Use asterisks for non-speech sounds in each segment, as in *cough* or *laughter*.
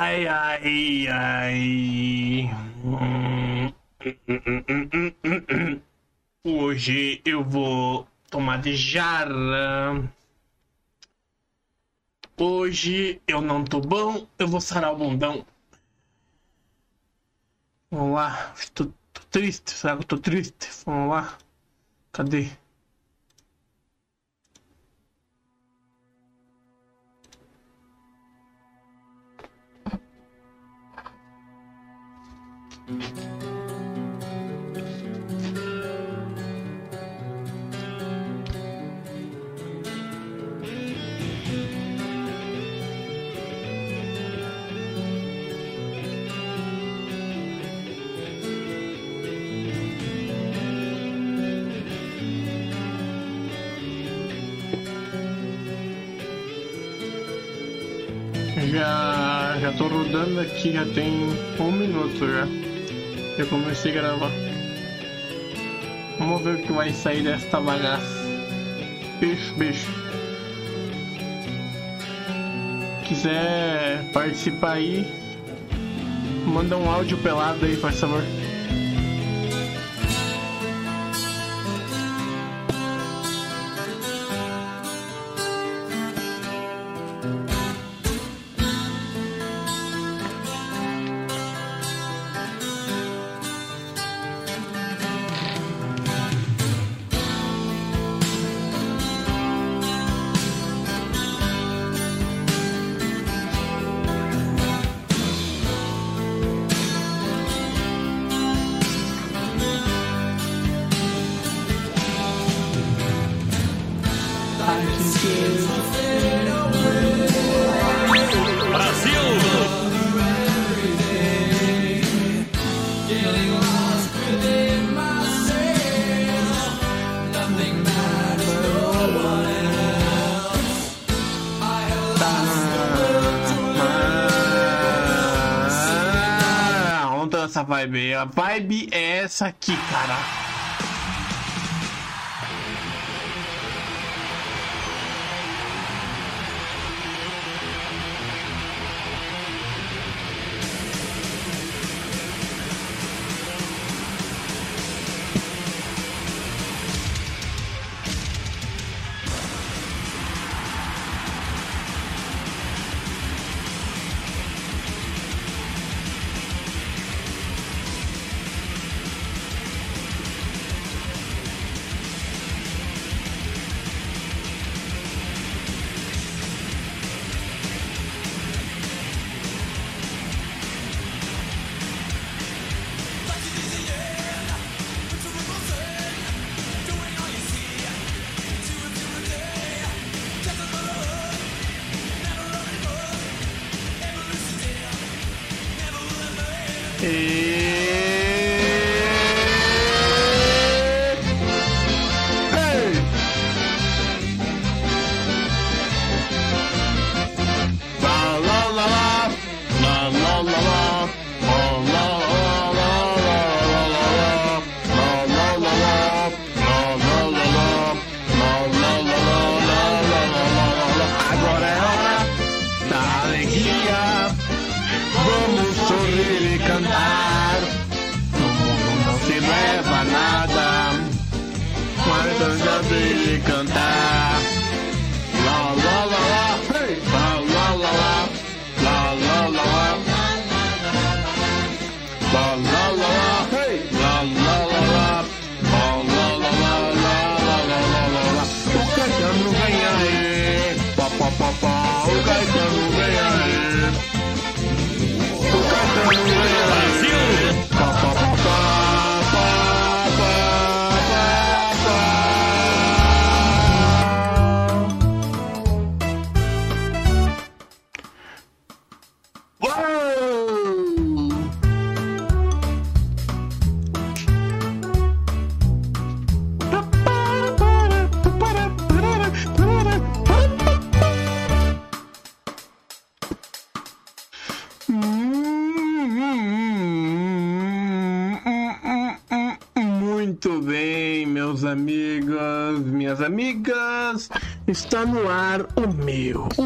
ai, ai, ai. Hoje eu vou tomar de jarra. Hoje eu não tô bom, eu vou sarar o bundão. Vamos lá, tô, tô triste, será que eu tô triste? Vamos lá, cadê? Já, já tô rodando aqui, já tem um minuto já. Eu comecei a gravar. Vamos ver o que vai sair desta bagaça. Beijo, beijo. Quiser participar aí, manda um áudio pelado aí, por favor. Vibe é essa aqui, cara.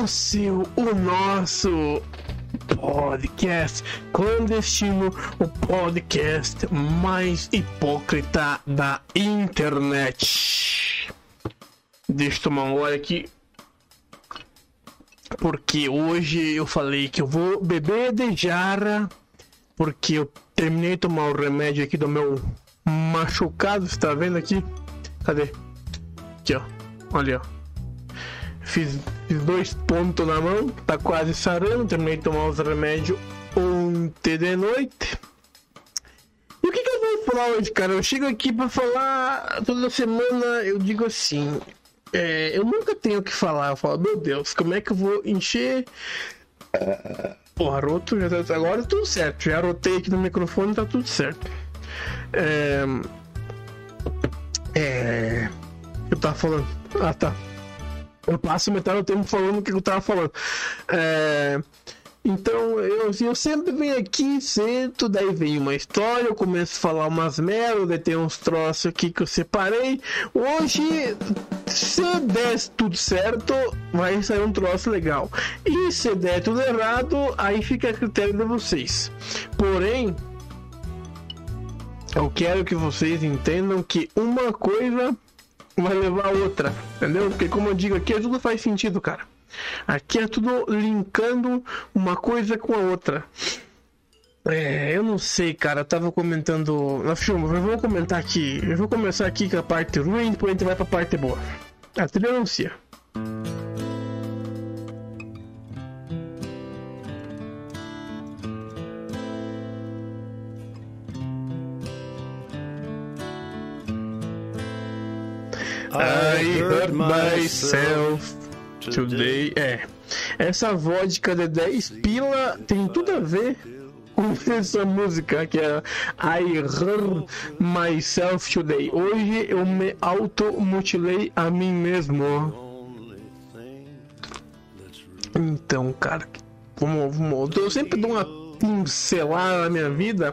O seu, o nosso podcast clandestino, o podcast mais hipócrita da internet. Deixa eu tomar um gole aqui. Porque hoje eu falei que eu vou beber de jarra. Porque eu terminei de tomar o remédio aqui do meu machucado. Você tá vendo aqui? Cadê? Aqui, ó. Olha, ó. Fiz, fiz dois pontos na mão, tá quase sarando. Terminei de tomar os remédios ontem de noite. E o que, que eu vou falar hoje, cara? Eu chego aqui pra falar toda semana, eu digo assim. É, eu nunca tenho o que falar. Eu falo, meu Deus, como é que eu vou encher. o arroto já tá. Agora tá tudo certo. Já rotei aqui no microfone, tá tudo certo. É. É. Eu tava falando. Ah, tá. Eu passo metade do tempo falando o que eu tava falando. É, então eu, eu sempre venho aqui, sento, daí vem uma história, eu começo a falar umas merda, tem uns troços aqui que eu separei. Hoje, se der tudo certo, vai sair um troço legal. E se der tudo errado, aí fica a critério de vocês. Porém, eu quero que vocês entendam que uma coisa vai levar outra, entendeu? Porque como eu digo aqui, tudo faz sentido, cara. Aqui é tudo linkando uma coisa com a outra. É, eu não sei, cara. Eu tava comentando na filme, eu vou comentar aqui. Eu vou começar aqui com a parte ruim, depois a gente vai pra parte boa. A trilha anuncia. I hurt myself today. É. Essa vodka de 10 pila tem tudo a ver com *laughs* essa música que é I hurt myself today. Hoje eu me automutilei a mim mesmo. Então, cara, vamos, vamos. Eu sempre dou uma pincelada na minha vida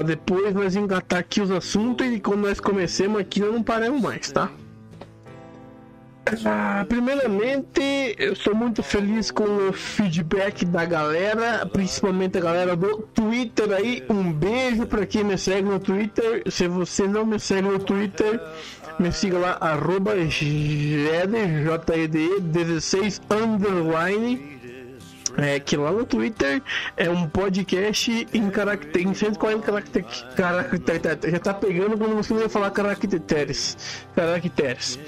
Pra depois nós engatar aqui os assuntos e quando nós comecemos aqui nós não paramos mais, tá? Ah, primeiramente, eu sou muito feliz com o feedback da galera, principalmente a galera do Twitter aí. Um beijo para quem me segue no Twitter. Se você não me segue no Twitter, me siga lá, arroba 16 underline é que lá no Twitter é um podcast em caractere, em 140 caracteres, caracteres, já tá pegando quando você vai falar caracteres, caracteres.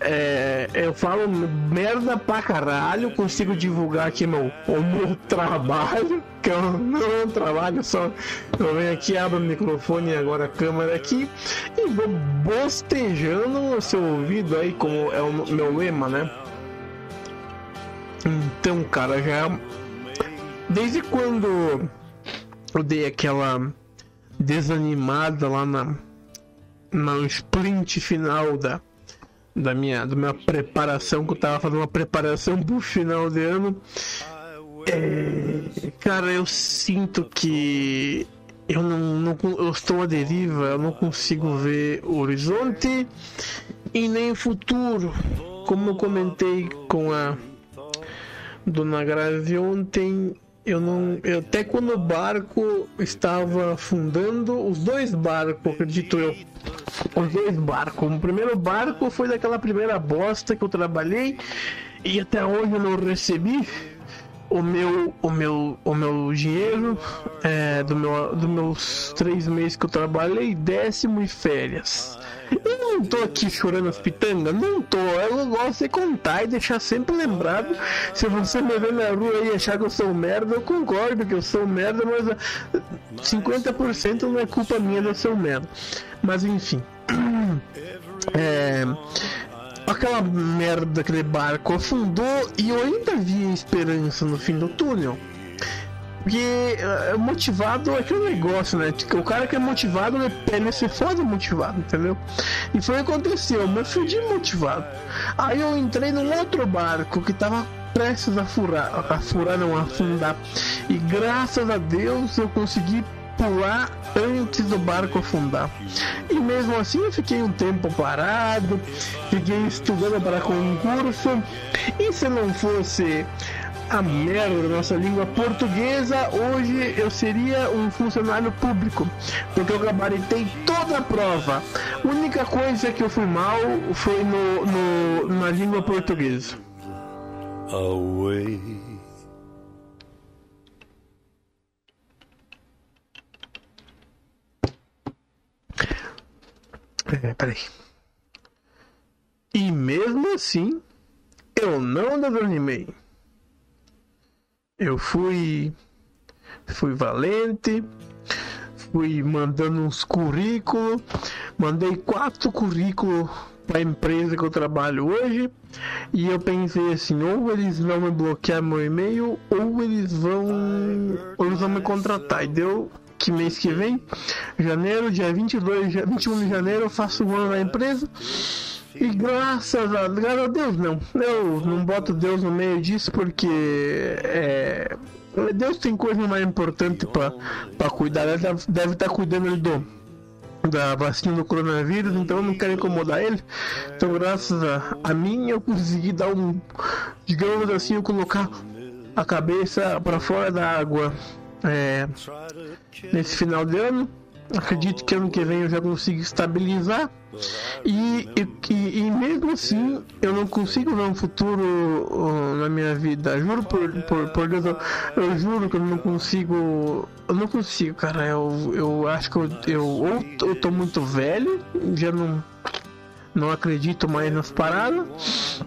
É, eu falo merda pra caralho, consigo divulgar aqui meu, o meu trabalho, que eu não trabalho, só eu venho aqui, abro o microfone e agora a câmera aqui e vou bostejando no seu ouvido aí, como é o meu lema, né? Então, cara, já. Desde quando eu dei aquela desanimada lá na, no sprint final da, da, minha, da minha preparação, que eu tava fazendo uma preparação pro final de ano. É, cara, eu sinto que eu não, não eu estou à deriva, eu não consigo ver o horizonte e nem o futuro. Como eu comentei com a Dona Grazi, ontem eu não. Eu, até quando o barco estava afundando, os dois barcos, acredito eu. Os dois barcos. O primeiro barco foi daquela primeira bosta que eu trabalhei e até hoje eu não recebi o meu, o meu, o meu dinheiro é, do meu, dos meus três meses que eu trabalhei, décimo e férias. Eu não tô aqui chorando as pitangas, não tô. Eu gosto de contar e deixar sempre lembrado. Se você me ver na rua e achar que eu sou merda, eu concordo que eu sou merda, mas 50% não é culpa minha de eu ser merda. Mas enfim. *clears throat* É, aquela merda daquele barco afundou e eu ainda via esperança no fim do túnel. Porque é motivado é aquele negócio, né? O cara que é motivado, ele, ele se foda motivado, entendeu? E foi o que aconteceu, eu me fudi motivado. Aí eu entrei num outro barco que tava prestes a furar, a furar, não, a afundar. E graças a Deus eu consegui pular antes do barco afundar. E mesmo assim eu fiquei um tempo parado, fiquei estudando para concurso. E se não fosse a merda da nossa língua portuguesa, hoje eu seria um funcionário público, porque eu gabaritei toda a prova. A única coisa que eu fui mal foi no, no na língua portuguesa. Away. É, peraí. E mesmo assim, eu não desanimei. Eu fui fui valente, fui mandando uns currículos, mandei quatro currículos para a empresa que eu trabalho hoje e eu pensei assim, ou eles vão me bloquear meu e-mail ou eles vão ou eles vão me contratar. E deu que mês que vem, janeiro, dia 22, dia 21 de janeiro, eu faço um ano na empresa. E graças a, graças a Deus, não. Eu não boto Deus no meio disso porque é, Deus tem coisa mais importante para cuidar. Ele deve estar tá cuidando do, da vacina do coronavírus, então eu não quero incomodar ele. Então, graças a, a mim, eu consegui dar um, digamos assim, eu colocar a cabeça para fora da água é, nesse final de ano. Acredito que ano que vem eu já consigo estabilizar. E, e, e, mesmo assim, eu não consigo ver um futuro na minha vida. Juro por, por, por Deus, eu, eu, juro que eu não consigo. Eu não consigo, cara. Eu, eu acho que eu, eu ou eu tô muito velho, já não, não acredito mais nas paradas.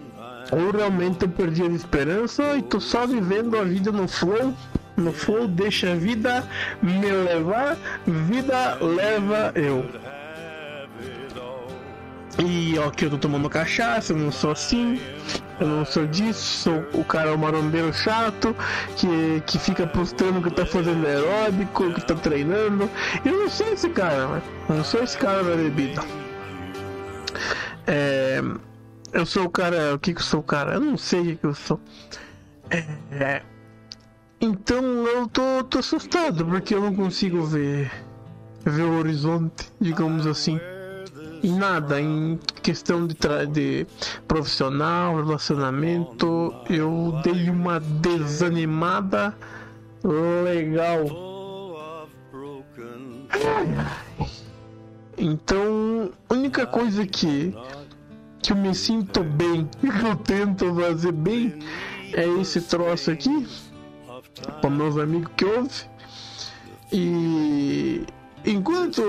Ou realmente eu perdi a esperança e tô só vivendo a vida no flow no flow deixa a vida me levar, vida leva eu. E ó, que eu tô tomando cachaça, eu não sou assim, eu não sou disso, sou o cara o marombeiro chato que, que fica postando que tá fazendo aeróbico, que tá treinando. Eu não sou esse cara, né? Eu não sou esse cara da bebida. É, eu sou o cara. O que que eu sou cara? Eu não sei o que, que eu sou. É, é, então eu tô, tô assustado porque eu não consigo ver, ver o horizonte, digamos assim em nada, em questão de, de profissional, relacionamento, eu dei uma desanimada legal. Então, única coisa que, que eu me sinto bem, *laughs* que eu tento fazer bem, é esse troço aqui, para meus amigos que ouvem. E enquanto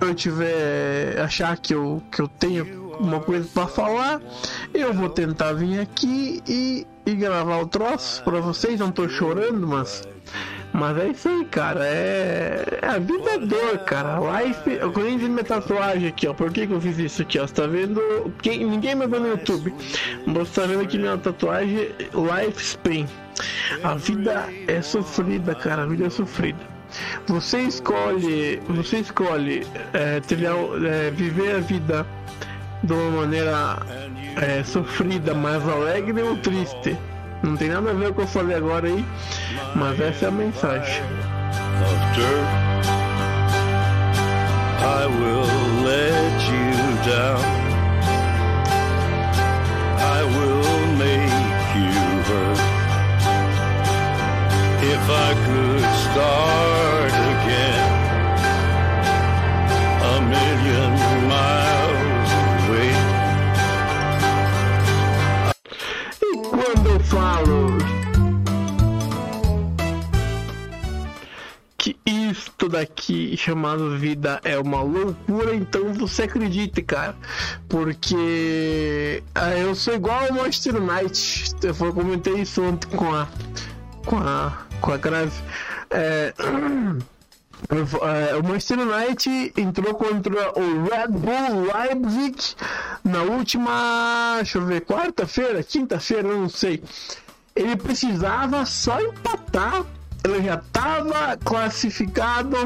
eu tiver achar que eu, que eu tenho uma coisa para falar, eu vou tentar vir aqui e, e gravar o troço para vocês. Não tô chorando, mas mas é isso aí, cara. É, é a vida é dor, cara. Life. Eu conheço minha tatuagem aqui, ó. Por que, que eu fiz isso aqui, ó? Você tá vendo? Quem... Ninguém me vê no YouTube. Você tá vendo aqui minha tatuagem Life Spin. A vida é sofrida, cara. A vida é sofrida. Você escolhe, você escolhe é, é, viver a vida de uma maneira é, sofrida, mais alegre ou triste. Não tem nada a ver com o que eu falei agora aí, mas essa é a mensagem. I will let you down. I will make you hurt. If I could start again a million miles quando eu falo que isto daqui chamado vida é uma loucura, então você acredite, cara. Porque ah, eu sou igual ao Monster Knight. Eu comentei isso ontem com a com a com a grave. É, *clears throat* é, o Manchester United entrou contra o Red Bull Leipzig na última, deixa eu ver, quarta-feira, quinta-feira, não sei. Ele precisava só empatar, ele já estava classificado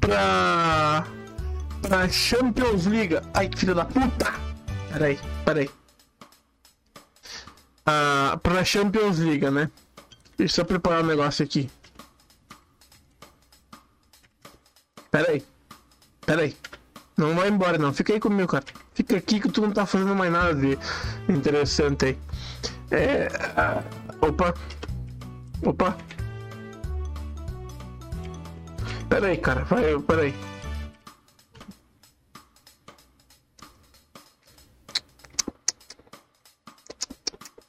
para para Champions League. Ai, filha da puta! Peraí, peraí. Ah, para Champions League, né? Deixa eu preparar um negócio aqui. Pera aí. Pera aí. Não vai embora não. Fica aí comigo, cara. Fica aqui que tu não tá fazendo mais nada de interessante aí. É... Opa. Opa. Pera aí, cara. Vai, pera aí.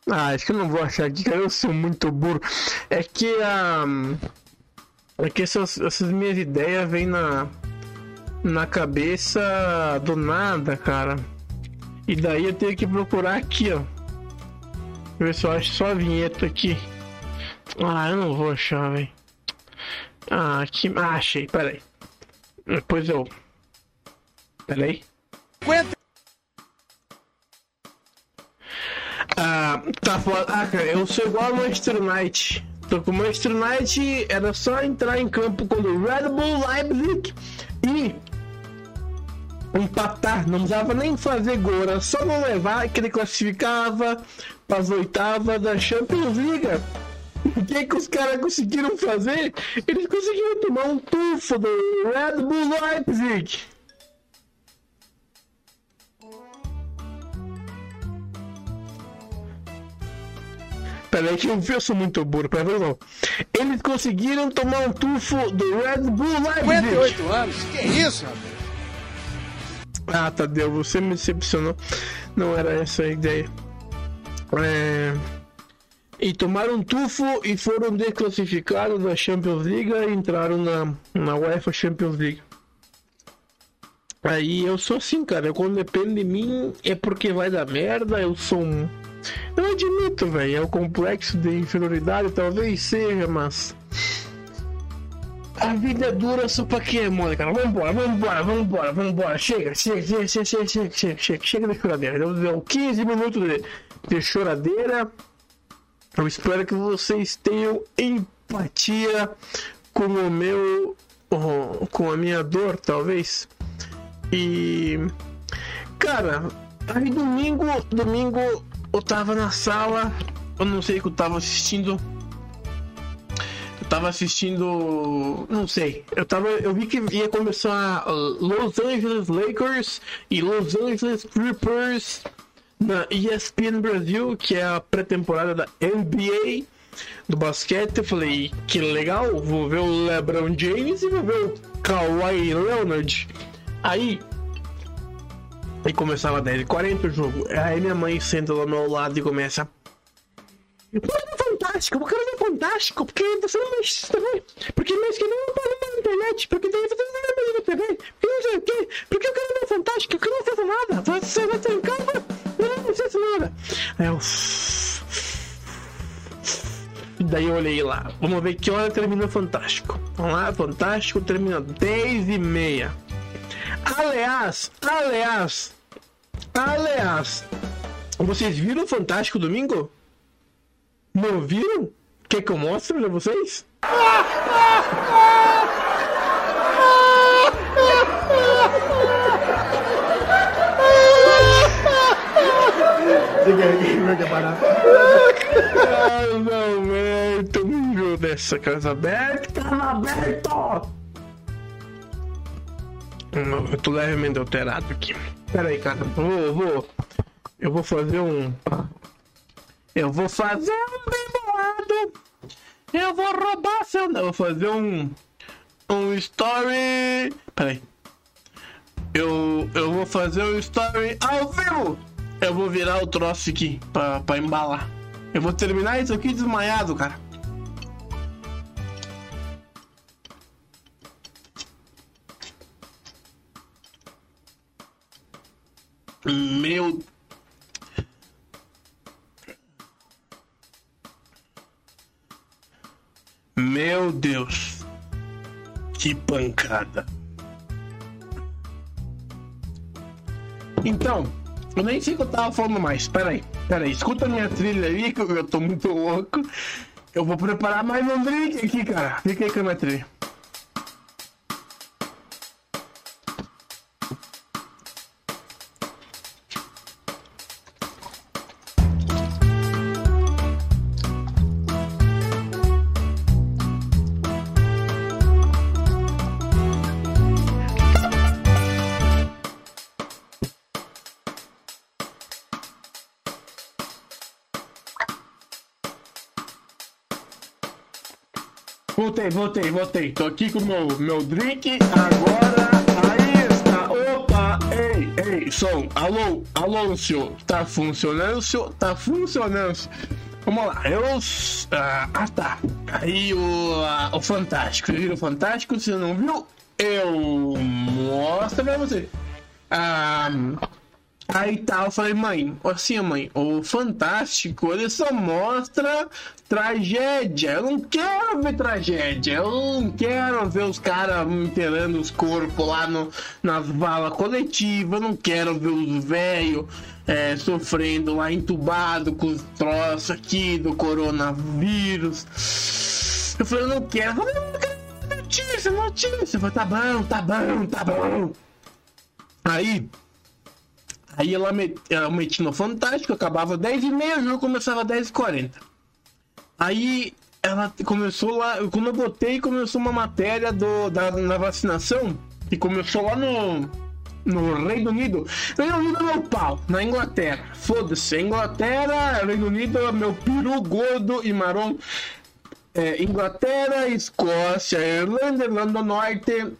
Ah, acho que eu não vou achar aqui, cara. Eu sou muito burro. É que a. é que essas, essas minhas ideias vêm na. Na cabeça do nada, cara. E daí eu tenho que procurar aqui, ó. Ver se eu acho só a vinheta aqui. Ah, eu não vou achar, velho. Ah, aqui. Ah, achei, peraí. Depois eu. Peraí. Aguenta! Ah, tá foda. Ah, cara, eu sou igual a Manchester United. Com o Manchester United, era só entrar em campo quando o Red Bull Leipzig e empatar. Não precisava nem fazer gol, era só não levar que ele classificava para as oitavas da Champions League. O que, que os caras conseguiram fazer? Eles conseguiram tomar um tufo do Red Bull Leipzig. Peraí que eu sou muito burro, peraí, não. Eles conseguiram tomar um tufo do Red Bull Leipzig. 58 anos? Que isso, rapaz? Ah, Tadeu, você me decepcionou. Não era essa a ideia. É... E tomaram um tufo e foram desclassificados da Champions League e entraram na, na UEFA Champions League. Aí eu sou assim, cara. Quando depende de mim é porque vai dar merda. Eu sou um. Eu admito, velho. É o complexo de inferioridade, talvez seja, mas. A vida é dura só pra mole, cara. Vambora, vambora, vambora, vambora. Chega, chega, chega, chega, chega, chega, chega, chega, chega de choradeira. Deu, deu 15 minutos de, de choradeira. Eu espero que vocês tenham empatia com o meu. com a minha dor, talvez. E. Cara, aí domingo, domingo eu tava na sala, eu não sei o que eu tava assistindo. Eu tava assistindo. Não sei. Eu tava. Eu vi que ia começar Los Angeles Lakers e Los Angeles Clippers na ESPN Brasil, que é a pré-temporada da NBA do basquete. Eu falei, que legal, vou ver o LeBron James e vou ver o Kawhi Leonard. Aí. Aí começava 10h40 o jogo. Aí minha mãe senta ao meu lado e começa. Quero ver fantástico, eu quero ver fantástico, porque você não mexe TV. Porque mais que não pode na internet, porque daí você não vai ver na TV, porque não sei o quê, porque eu quero ver fantástico, eu não acesso nada. Você vai ter em casa, não acesso nada. Aí eu. E daí eu olhei lá. Vamos ver que hora termina o Fantástico. Vamos lá, Fantástico termina 10 e meia. Aliás, aliás, aliás, vocês viram o Fantástico domingo? Não viram? Quer que eu mostre pra vocês? Ah, não, velho. Me viu dessa casa aberta? Casa aberta! Eu tô levemente alterado aqui. Pera aí, cara. Vou, vou. Eu vou fazer um. Eu vou fazer um bem bolado. Eu vou roubar seu. Eu vou fazer um. Um story. Pera aí. Eu, eu vou fazer um story ao vivo. Eu vou virar o troço aqui pra, pra embalar. Eu vou terminar isso aqui desmaiado, cara. Meu. Meu Deus. Que pancada. Então, eu nem sei o que eu tava falando mais. Pera aí, pera aí. Escuta minha trilha aí, que eu tô muito louco. Eu vou preparar mais um drink aqui, cara. Fica aí com a minha trilha. Voltei, voltei, voltei. Tô aqui com o meu, meu drink. Agora, aí está. Opa, ei, ei, som. Alô, alô, senhor. Tá funcionando, senhor? Tá funcionando. Vamos lá, eu. Ah, ah tá. Aí o, ah, o Fantástico. Você viu o Fantástico? Você não viu? Eu mostro pra você. Ah. Aí tá, eu falei, mãe, assim, mãe, o Fantástico, ele só mostra tragédia. Eu não quero ver tragédia. Eu não quero ver os caras enterrando os corpos lá no, nas valas coletivas. Eu não quero ver os velhos é, sofrendo lá entubado com os troços aqui do coronavírus. Eu falei, eu não quero. Eu falei, não quero notícia, notícia. Eu falei, tá bom, tá bom, tá bom. Aí Aí ela, met, ela metia no Fantástico, acabava 10 e meia, o jogo começava 10 e 40. Aí ela começou lá, quando eu botei, começou uma matéria do, da, da vacinação, que começou lá no, no Reino Unido. Reino Unido é meu pau, na Inglaterra. Foda-se, Inglaterra, Reino Unido é meu peru gordo e marrom. É, Inglaterra, Escócia, Irlanda, Irlanda do Norte,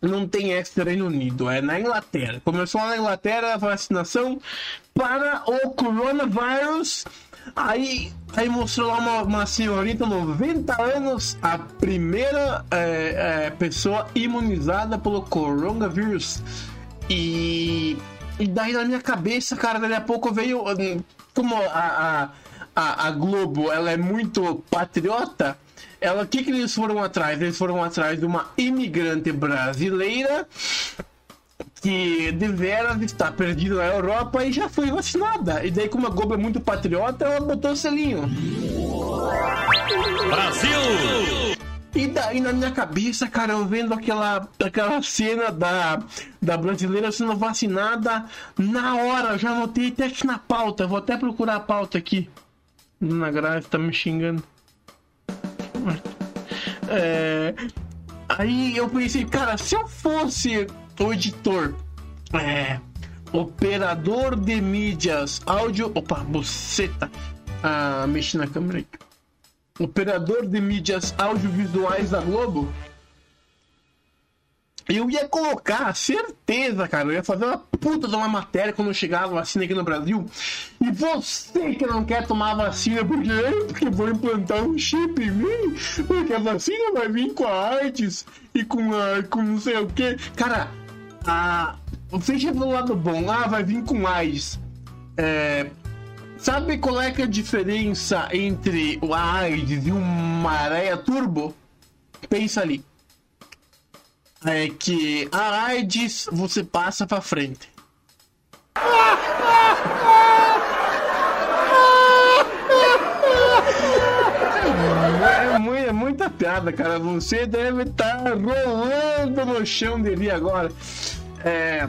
não tem extra Reino Unido, é na Inglaterra. Começou na Inglaterra a vacinação para o coronavírus. Aí, aí mostrou lá uma, uma senhorita, 90 anos, a primeira é, é, pessoa imunizada pelo coronavírus. E, e daí na minha cabeça, cara, daqui a pouco veio. Como a, a, a Globo ela é muito patriota ela, o que, que eles foram atrás? Eles foram atrás de uma imigrante brasileira que deveras está perdida na Europa e já foi vacinada. E daí, como a Globo é muito patriota, ela botou o selinho. Brasil! E daí na minha cabeça, cara, eu vendo aquela, aquela cena da, da brasileira sendo vacinada, na hora, já anotei até na pauta, vou até procurar a pauta aqui. Dona Graça tá me xingando. É... Aí eu pensei, cara, se eu fosse o editor, é, operador de mídias, áudio. Opa, buceta. Ah, mexi na câmera aí. Operador de mídias audiovisuais da Globo, eu ia colocar, certeza, cara. Eu ia fazer uma puta de uma matéria quando chegar a vacina aqui no Brasil. E você que não quer tomar vacina porque, porque vou implantar um chip em mim, porque a vacina vai vir com a AIDS e com, a, com não sei o que. Cara, a, veja do lado bom. Ah, vai vir com AIDS. É, sabe qual é, é a diferença entre o AIDS e uma areia turbo? Pensa ali é que a AIDS você passa pra frente. É, é muita piada, cara. Você deve estar tá rolando no chão dele agora. É,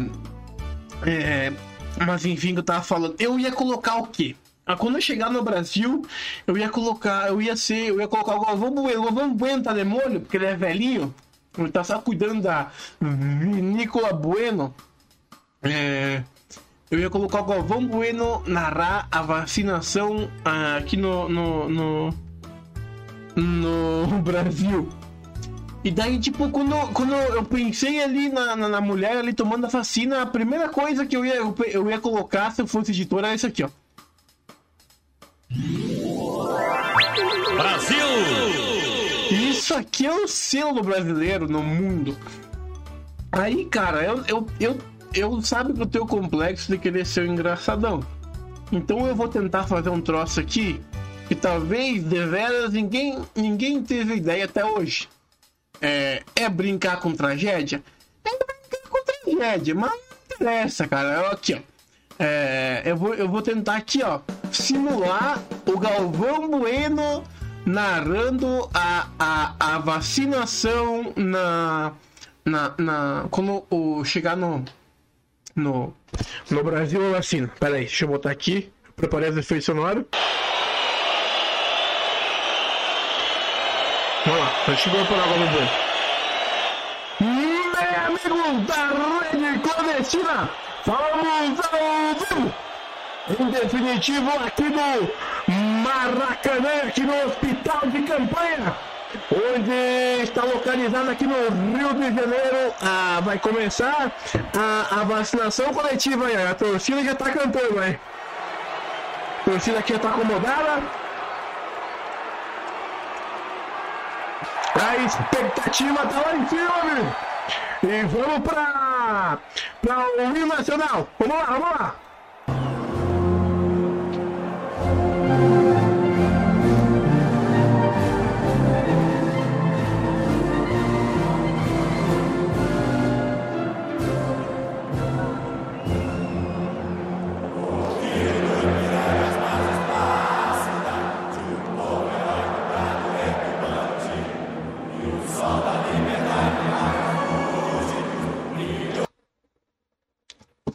é, mas enfim, eu tava falando. Eu ia colocar o quê? Ah, quando eu chegar no Brasil, eu ia colocar, eu ia ser, eu ia colocar o Galvão Bueno. O Galvão Bueno tá de molho, porque ele é velhinho. Tá só cuidando da Vinícola Bueno. É, eu ia colocar o Galvão Bueno narrar a vacinação uh, aqui no, no, no, no, *laughs* Brasil. E daí, tipo, quando, quando eu pensei ali na, na, na, mulher ali tomando a vacina, a primeira coisa que eu ia, eu ia colocar se eu fosse editor era isso aqui, ó. Brasil! Isso aqui é o selo brasileiro no mundo. Aí, cara, eu, eu, eu, eu sabe que eu tenho complexo de querer ser um engraçadão. Então eu vou tentar fazer um troço aqui que talvez deveras ninguém, ninguém teve ideia até hoje. É, é brincar com tragédia? É brincar com tragédia, mas não interessa, cara. Aqui, ó. É, eu, vou, eu vou tentar aqui, ó, simular o Galvão Bueno narrando a, a, a vacinação na, na, na quando o, chegar no, no, no Brasil a vacina. Pera aí, deixa eu botar aqui. Preparei as efeitos sonoros. Vamos lá, deixa eu por água no banho. Meu amigo da rede clandestina, vamos ao vivo! Em definitivo, aqui no Maracanã, aqui no hospital de campanha. onde está localizada aqui no Rio de Janeiro. Ah, vai começar a, a vacinação coletiva aí. A torcida já está cantando aí. A torcida aqui já está acomodada. A expectativa tá lá em cima, amigo. E vamos para o hino nacional. Vamos lá, vamos lá.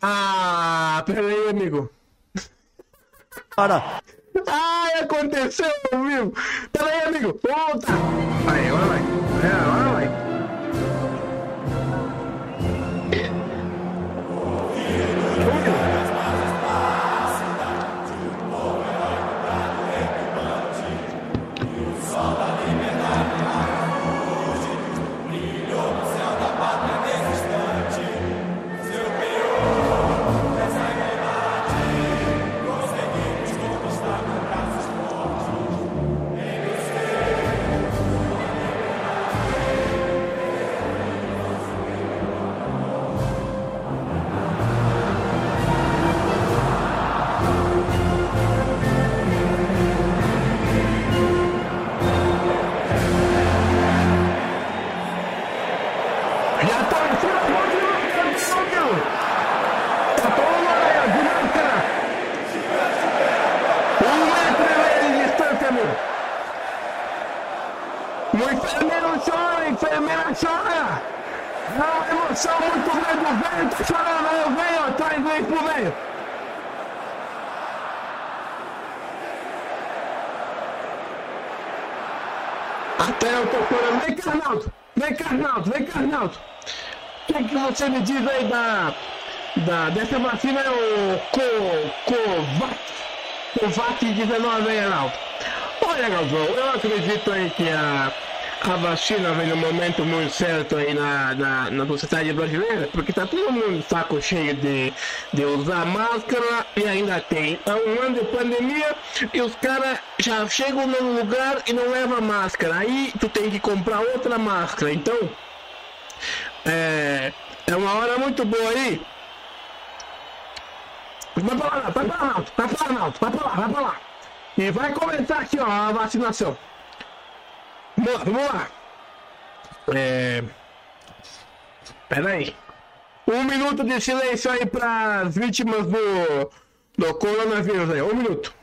Ah, peraí, amigo. Para. Ai, aconteceu, amigo. Peraí, amigo. Volta. Aí, agora vai. É, agora vai. Chora. É uma emoção muito grande, o velho tá chorando, aí o velho atrás vem pro velho. Até eu tô chorando. Vem cá, Arnaldo. Vem cá, Arnaldo. Vem cá, Arnaldo. O que, que você me diz aí da, da, dessa vacina, o Co, Covax, Covax 19 aí, Arnaldo? Olha, Galvão, eu acredito aí que a, a vacina vem no momento muito certo aí na, na, na sociedade brasileira, porque tá todo mundo saco cheio de, de usar máscara e ainda tem um ano de pandemia e os caras já chegam num lugar e não levam máscara. Aí tu tem que comprar outra máscara. Então, é, é uma hora muito boa aí. Vai pra lá, vai pra lá, vai pra lá, vai pra lá, vai pra lá. E vai começar aqui, ó, a vacinação. Vamos lá, vamos lá. É... Pera aí. Um minuto de silêncio aí para as vítimas do, do coronavírus aí. Um minuto.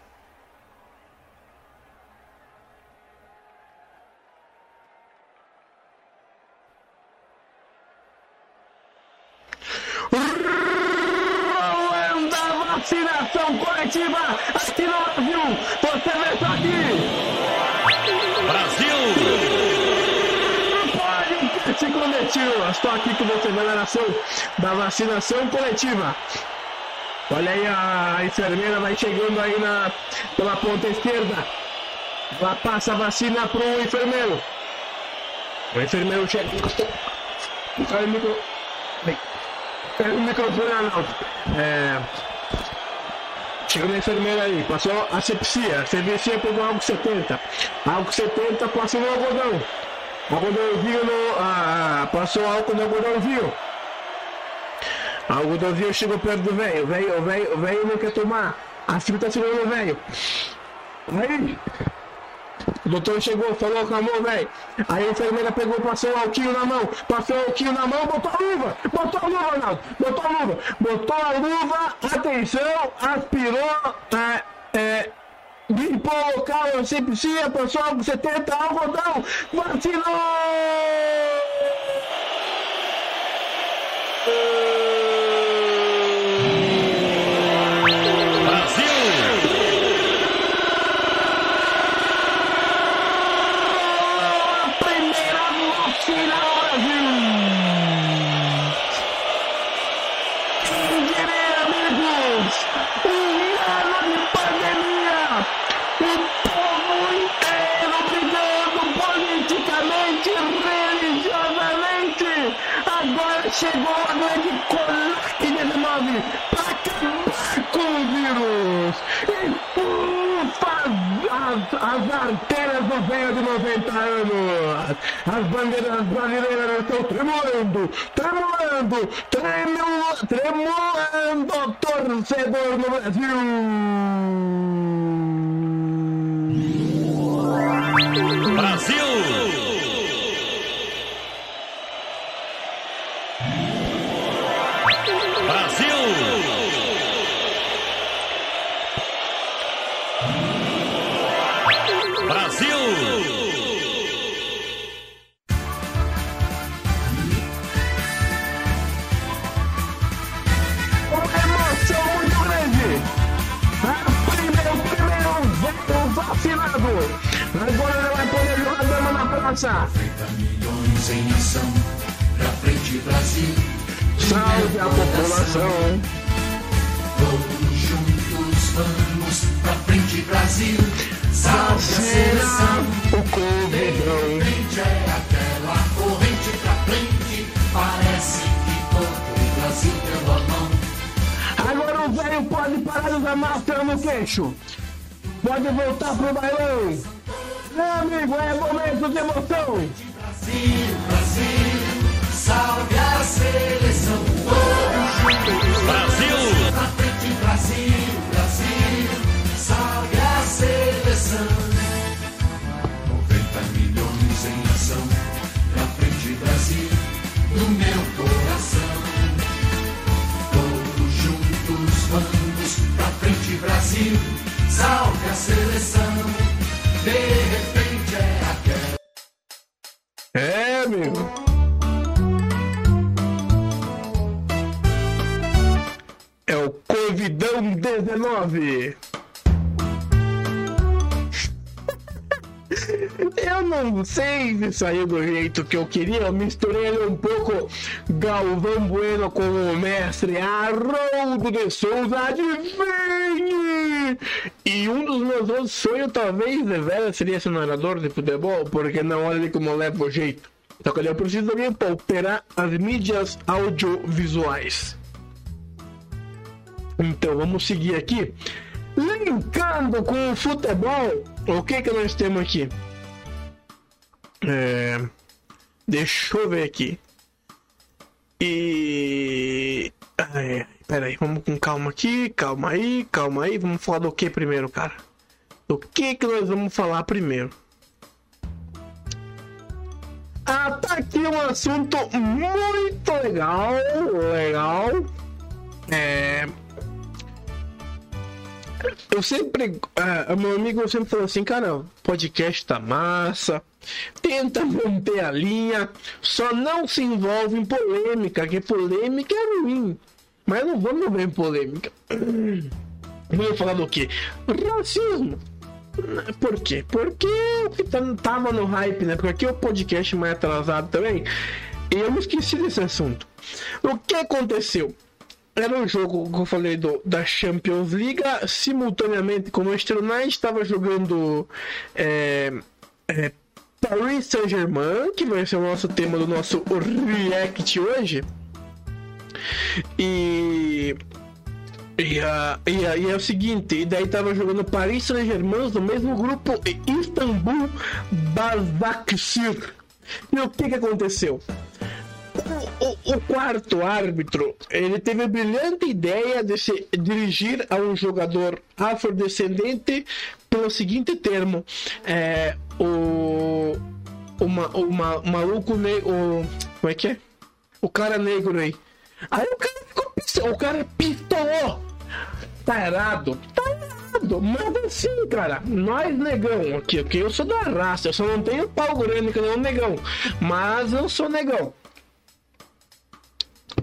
Rolando a vacinação coletiva aqui no Brasil. Você vê só aqui. Estou aqui com você, aceleração da vacinação coletiva. Olha aí, a enfermeira vai chegando aí na, pela ponta esquerda. Ela passa a vacina pro enfermeiro. O enfermeiro chega. Cai o micro. Cai o microfone, Arnaldo. É. Chegou na enfermeira aí, passou asepsia. Asepsia pegou álcool 70. Álcool 70 passou no algodão. Algodãozinho no. Ah, passou álcool no algodãozinho. Algodãozinho chegou perto do velho. O velho, o não quer tomar. A filha tá segurando o velho. Aí. O doutor chegou, falou com a mão, velho. Aí a enfermeira pegou, passou o alquinho na mão. Passou o alquinho na mão, botou a luva. Botou a luva, Ronaldo. Botou a luva. Botou a luva, atenção, aspirou, é, é, limpou o local, asepsia, passou álcool 70, algodão, vacinou! Chegou a grande Covid-19 para acabar com o vírus. E ufa, as, as artérias do velho de 90 anos. As bandeiras brasileiras estão tremulando, tremulando, tremulando, tremulando, torcedor Brasil. Brasil! Brasil! Praça. 30 milhões em ação, pra frente Brasil. Salve a população. Todos juntos vamos, pra frente Brasil. Salve a seleção. O Covidão. Frente é aquela corrente pra frente. Parece que todo o Brasil deu a mão. Agora o velho pode parar de usar máscara no queixo. Pode voltar pro bailão. Meu amigo, é momento de emoção. Brasil, Brasil, salve a seleção. Brasil! pra frente Brasil, Brasil, salve a seleção. 90 milhões em ação, pra frente Brasil, no meu coração. Todos juntos vamos pra frente Brasil, salve a seleção. É amigo. É o Covidão 19. Eu não sei se saiu do jeito que eu queria. Eu misturei um pouco Galvão Bueno com o mestre Haroldo de Souza. Adivinhe! E um dos meus outros sonhos, talvez, de velho, seria ser narrador de futebol, porque não olha como leva o jeito. Só que eu preciso também pra operar as mídias audiovisuais. Então vamos seguir aqui. Linkando com o futebol, o que que nós temos aqui? É... Deixa eu ver aqui. E. Ai, peraí, vamos com calma aqui, calma aí, calma aí. Vamos falar do que primeiro, cara? Do que que nós vamos falar primeiro? Ah, tá aqui um assunto muito legal, legal. É, eu sempre, ah, meu amigo sempre falou assim, cara, podcast tá massa, tenta manter a linha, só não se envolve em polêmica, que polêmica é ruim, mas não vamos ver em polêmica. *clears throat* Vamos falar do que? Racismo. Por quê? Porque que tá- tava no hype, né? Porque aqui é o podcast mais atrasado também. E eu me esqueci desse assunto. O que aconteceu? Era um jogo que eu falei do, da Champions League. Simultaneamente, como o Manchester United estava jogando é, é, Paris Saint-Germain, que vai ser o nosso tema do nosso React hoje. E. E, a, e, e é o seguinte, e daí tava jogando Paris Saint-Germain no mesmo grupo e Istambul Basaksehir. E o que que aconteceu? O, o- quarto árbitro, ele teve a brilhante ideia de se dirigir a um jogador afrodescendente pelo seguinte termo, é, o, o, ma- o, ma- o maluco, o, como é que é? O cara negro aí. Aí o cara ficou pistola, o cara pistolou. Tá errado? Tá errado. Mas assim, cara, nós negão aqui, porque eu sou da raça, eu só não tenho pau grande que não negão. Mas eu sou negão.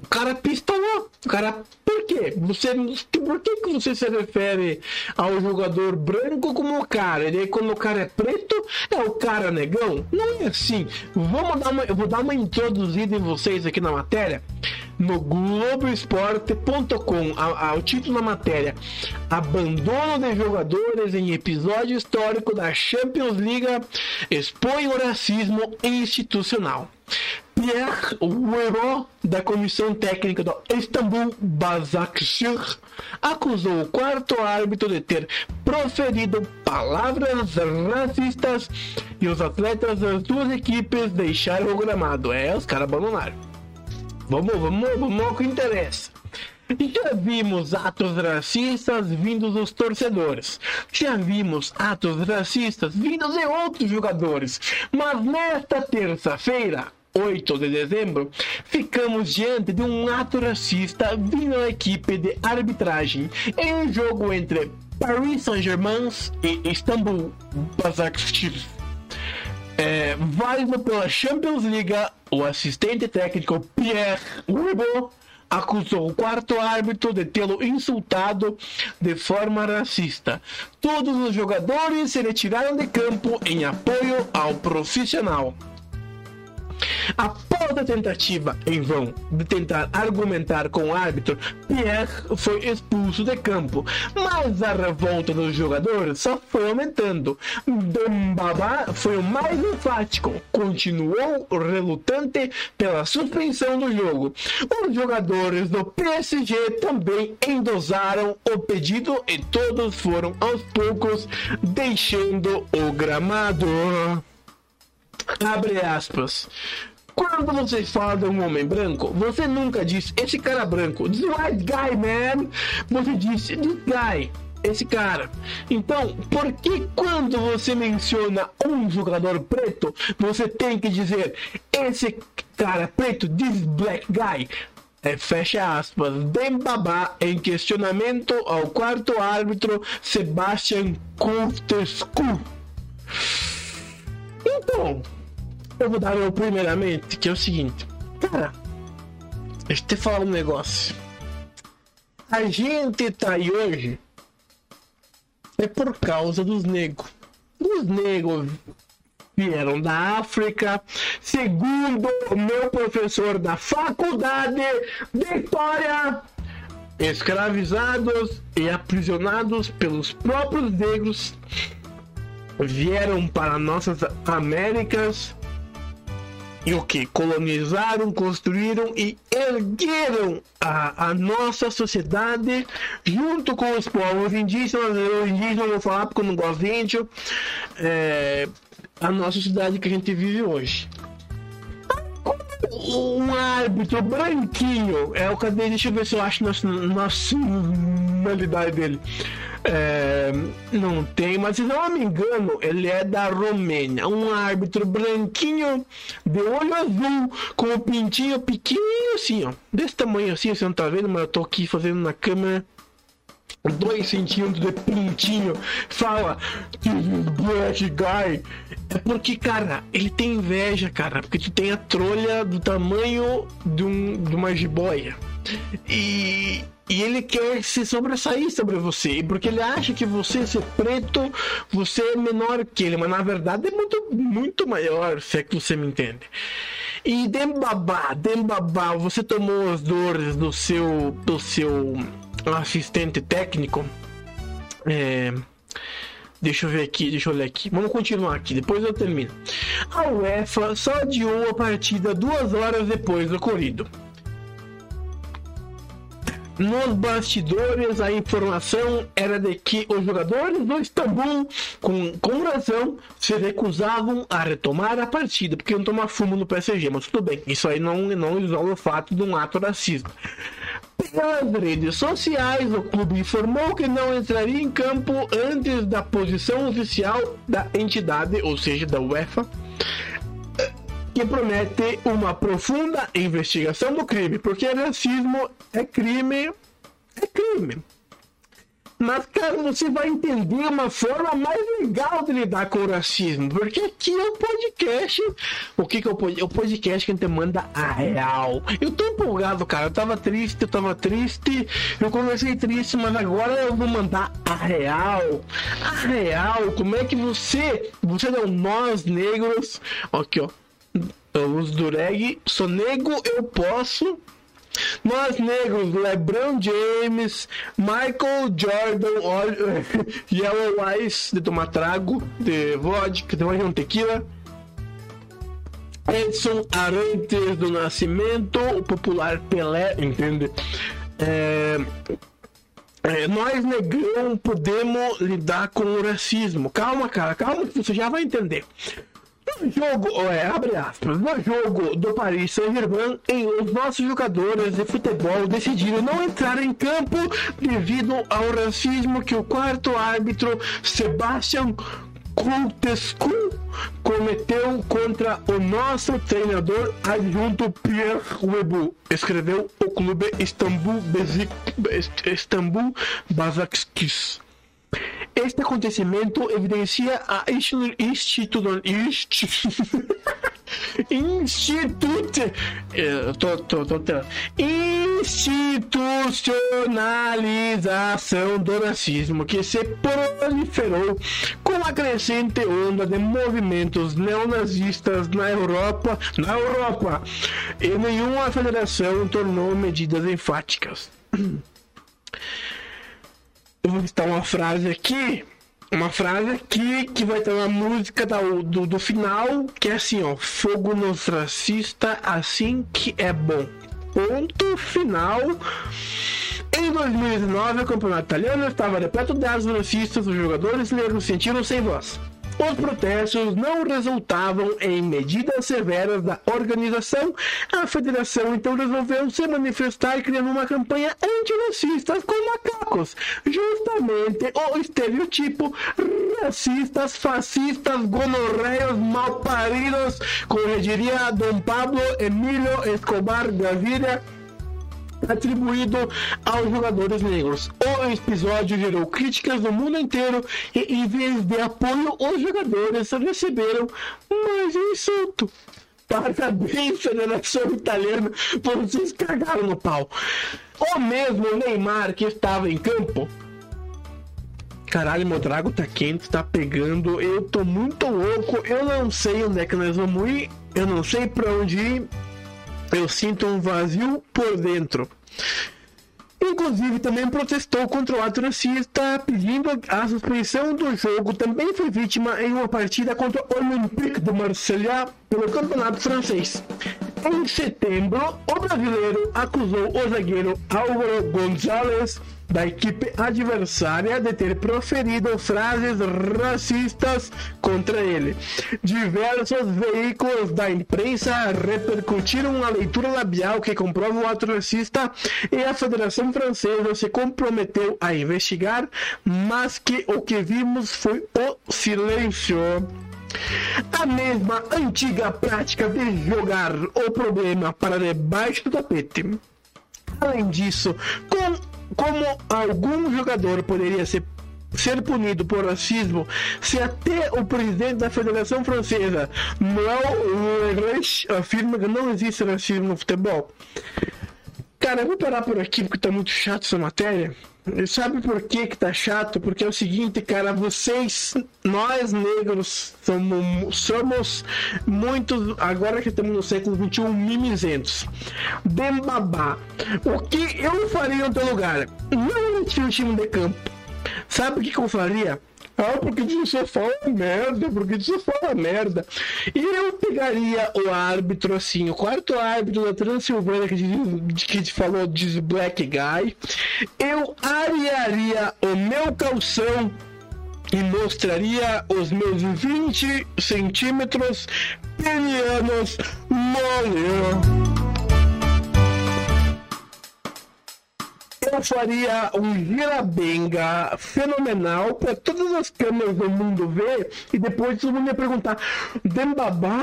O cara pistolou. O cara, por quê? Você, por que, que você se refere ao jogador branco como o cara? E aí quando o cara é preto, é o cara negão? Não é assim. Vamos dar uma, eu vou dar uma introduzida em vocês aqui na matéria. No Globoesporte.com, o título da matéria: Abandono de jogadores em episódio histórico da Champions League expõe o racismo institucional. Pierre Weron, da comissão técnica do Istanbul Basaksehir, acusou o quarto árbitro de ter proferido palavras racistas e os atletas das duas equipes deixaram o gramado. É, os caras abandonaram. Vamos, vamos, vamos ao que interessa. Já vimos atos racistas vindos dos torcedores. Já vimos atos racistas vindos de outros jogadores. Mas nesta terça-feira, 8 de dezembro, ficamos diante de um ato racista vindo da equipe de arbitragem em um jogo entre Paris Saint-Germain e Istanbul Basaksehir. É, válido pela Champions League, o assistente técnico Pierre Ribot acusou o quarto árbitro de tê-lo insultado de forma racista. Todos os jogadores se retiraram de campo em apoio ao profissional. Após a tentativa em vão de tentar argumentar com o árbitro, Pierre foi expulso de campo, mas a revolta dos jogadores só foi aumentando. Dembaba foi o mais enfático, continuou relutante pela suspensão do jogo. Os jogadores do PSG também endosaram o pedido e todos foram aos poucos deixando o gramado. Abre aspas. Quando você fala de um homem branco, você nunca diz esse cara branco. This white guy, man. Você diz this guy. Esse cara. Então, por que quando você menciona um jogador preto, você tem que dizer esse cara preto, this black guy? É, fecha aspas, Dembabá em questionamento ao quarto árbitro Sebastian Contescu. Então, eu vou dar meu primeiramente, que é o seguinte. Cara, deixa eu te falar um negócio. A gente tá aí hoje é por causa dos negros. Os negros vieram da África, segundo o meu professor da faculdade de História, escravizados e aprisionados pelos próprios negros, vieram para nossas Américas e o que? Colonizaram, construíram e ergueram a, a nossa sociedade junto com os povos indígenas. Eu indígena vou falar porque eu não gosto de índio. É, a nossa sociedade que a gente vive hoje. Um árbitro branquinho. É o cadê? Deixa eu ver se eu acho a nacionalidade dele. É, não tem, mas se não me engano, ele é da Romênia. Um árbitro branquinho, de olho azul, com o pintinho pequenininho assim, ó. Desse tamanho assim, você não tá vendo, mas eu tô aqui fazendo na câmera. Dois centímetros de pintinho. Fala, black guy. É porque, cara, ele tem inveja, cara. Porque tu tem a trolha do tamanho de, um, de uma jiboia. E, e ele quer se sobressair sobre você, porque ele acha que você ser preto, você é menor que ele, mas na verdade é muito, muito maior, se é que você me entende. E Dembabá, Dembabá, você tomou as dores do seu, do seu assistente técnico? É, Deixa eu ver aqui, deixa eu ler aqui. Vamos continuar aqui, depois eu termino. A UEFA só adiou a partida duas horas depois do ocorrido. Nos bastidores, a informação era de que os jogadores do Istambul, com, com razão, se recusavam a retomar a partida, porque iam tomar fumo no PSG. Mas tudo bem, isso aí não, não isola o fato de um ato racista. Pelas redes sociais, o clube informou que não entraria em campo antes da posição oficial da entidade, ou seja, da UEFA, que promete uma profunda investigação do crime, porque racismo é crime, é crime. Mas, cara, você vai entender uma forma mais legal de lidar com o racismo. Porque aqui é o podcast. O que, que é o podcast? É o podcast que a gente manda a real. Eu tô empolgado, cara. Eu tava triste, eu tava triste. Eu comecei triste, mas agora eu vou mandar a real. A real. Como é que você, você é um nós negros. Aqui, ó. Eu uso dureg, sou nego, eu posso. Nós negros, LeBron James, Michael Jordan, óleo, *laughs* Yellow Ice de tomar trago, de vodka, de um tequila. Edson Arantes do Nascimento, o popular Pelé, entende? É, é, nós negão podemos lidar com o racismo. Calma, cara, calma você já vai entender. No jogo, é, abre aspas, no jogo do Paris Saint-Germain, os nossos jogadores de futebol decidiram não entrar em campo devido ao racismo que o quarto árbitro Sebastian Contescu cometeu contra o nosso treinador adjunto Pierre Webu, escreveu o clube Istambul, Bezik, Istambul Basakskis. Este acontecimento evidencia a *laughs* eh, institucionalização do racismo que se proliferou com a crescente onda de movimentos neonazistas na Europa, na Europa, e nenhuma federação tornou medidas enfáticas. *clears throat* Eu vou citar uma frase aqui. Uma frase aqui que vai ter uma música da- do, do final, que é assim, ó. Fogo nos racista, assim que é bom. Ponto final. Em 2019, o campeonato italiano estava repleto de racistas, os jogadores negros se sentiram sem voz. Os protestos não resultavam em medidas severas da organização. A federação então resolveu se manifestar criando uma campanha antirracista com macacos. Justamente o estereotipo racistas, fascistas, gonorreios, malparidos, como diria Dom Pablo Emílio Escobar Gaviria atribuído aos jogadores negros. O episódio gerou críticas do mundo inteiro e, em vez de apoio, os jogadores receberam mais um insulto. Parabéns, Federação Italiana, vocês cagaram no pau. O mesmo Neymar que estava em campo. Caralho, meu trago tá quente, tá pegando. Eu tô muito louco. Eu não sei onde é que nós vamos ir. Eu não sei pra onde ir eu sinto um vazio por dentro. Inclusive, também protestou contra o ato racista, pedindo a suspensão do jogo. Também foi vítima em uma partida contra o Olympique de Marselha pelo campeonato francês. Em setembro, o brasileiro acusou o zagueiro Álvaro Gonzalez da equipe adversária de ter proferido frases racistas contra ele. Diversos veículos da imprensa repercutiram a leitura labial que comprova o ato racista e a Federação Francesa se comprometeu a investigar, mas que o que vimos foi o silêncio. A mesma antiga prática de jogar o problema para debaixo do tapete. Além disso, com- como algum jogador poderia ser, ser punido por racismo se até o presidente da Federação Francesa, Noël Legrech, afirma que não existe racismo no futebol? Cara, eu vou parar por aqui porque tá muito chato essa matéria. E sabe por que que tá chato? Porque é o seguinte, cara, vocês, nós negros, somos, somos muitos, agora que estamos no século XXI, mimizentos. Dembabá. O que eu faria no teu lugar? Não tinha um time de campo. Sabe o que, que eu faria? Ah, porque você fala merda, porque você fala merda. E eu pegaria o árbitro assim, o quarto árbitro da Transilvânia que, que falou diz Black Guy. Eu arearia o meu calção e mostraria os meus 20 centímetros penianos mole. Eu faria um girabenga fenomenal para todas as câmeras do mundo ver e depois todo mundo ia perguntar Dembabá,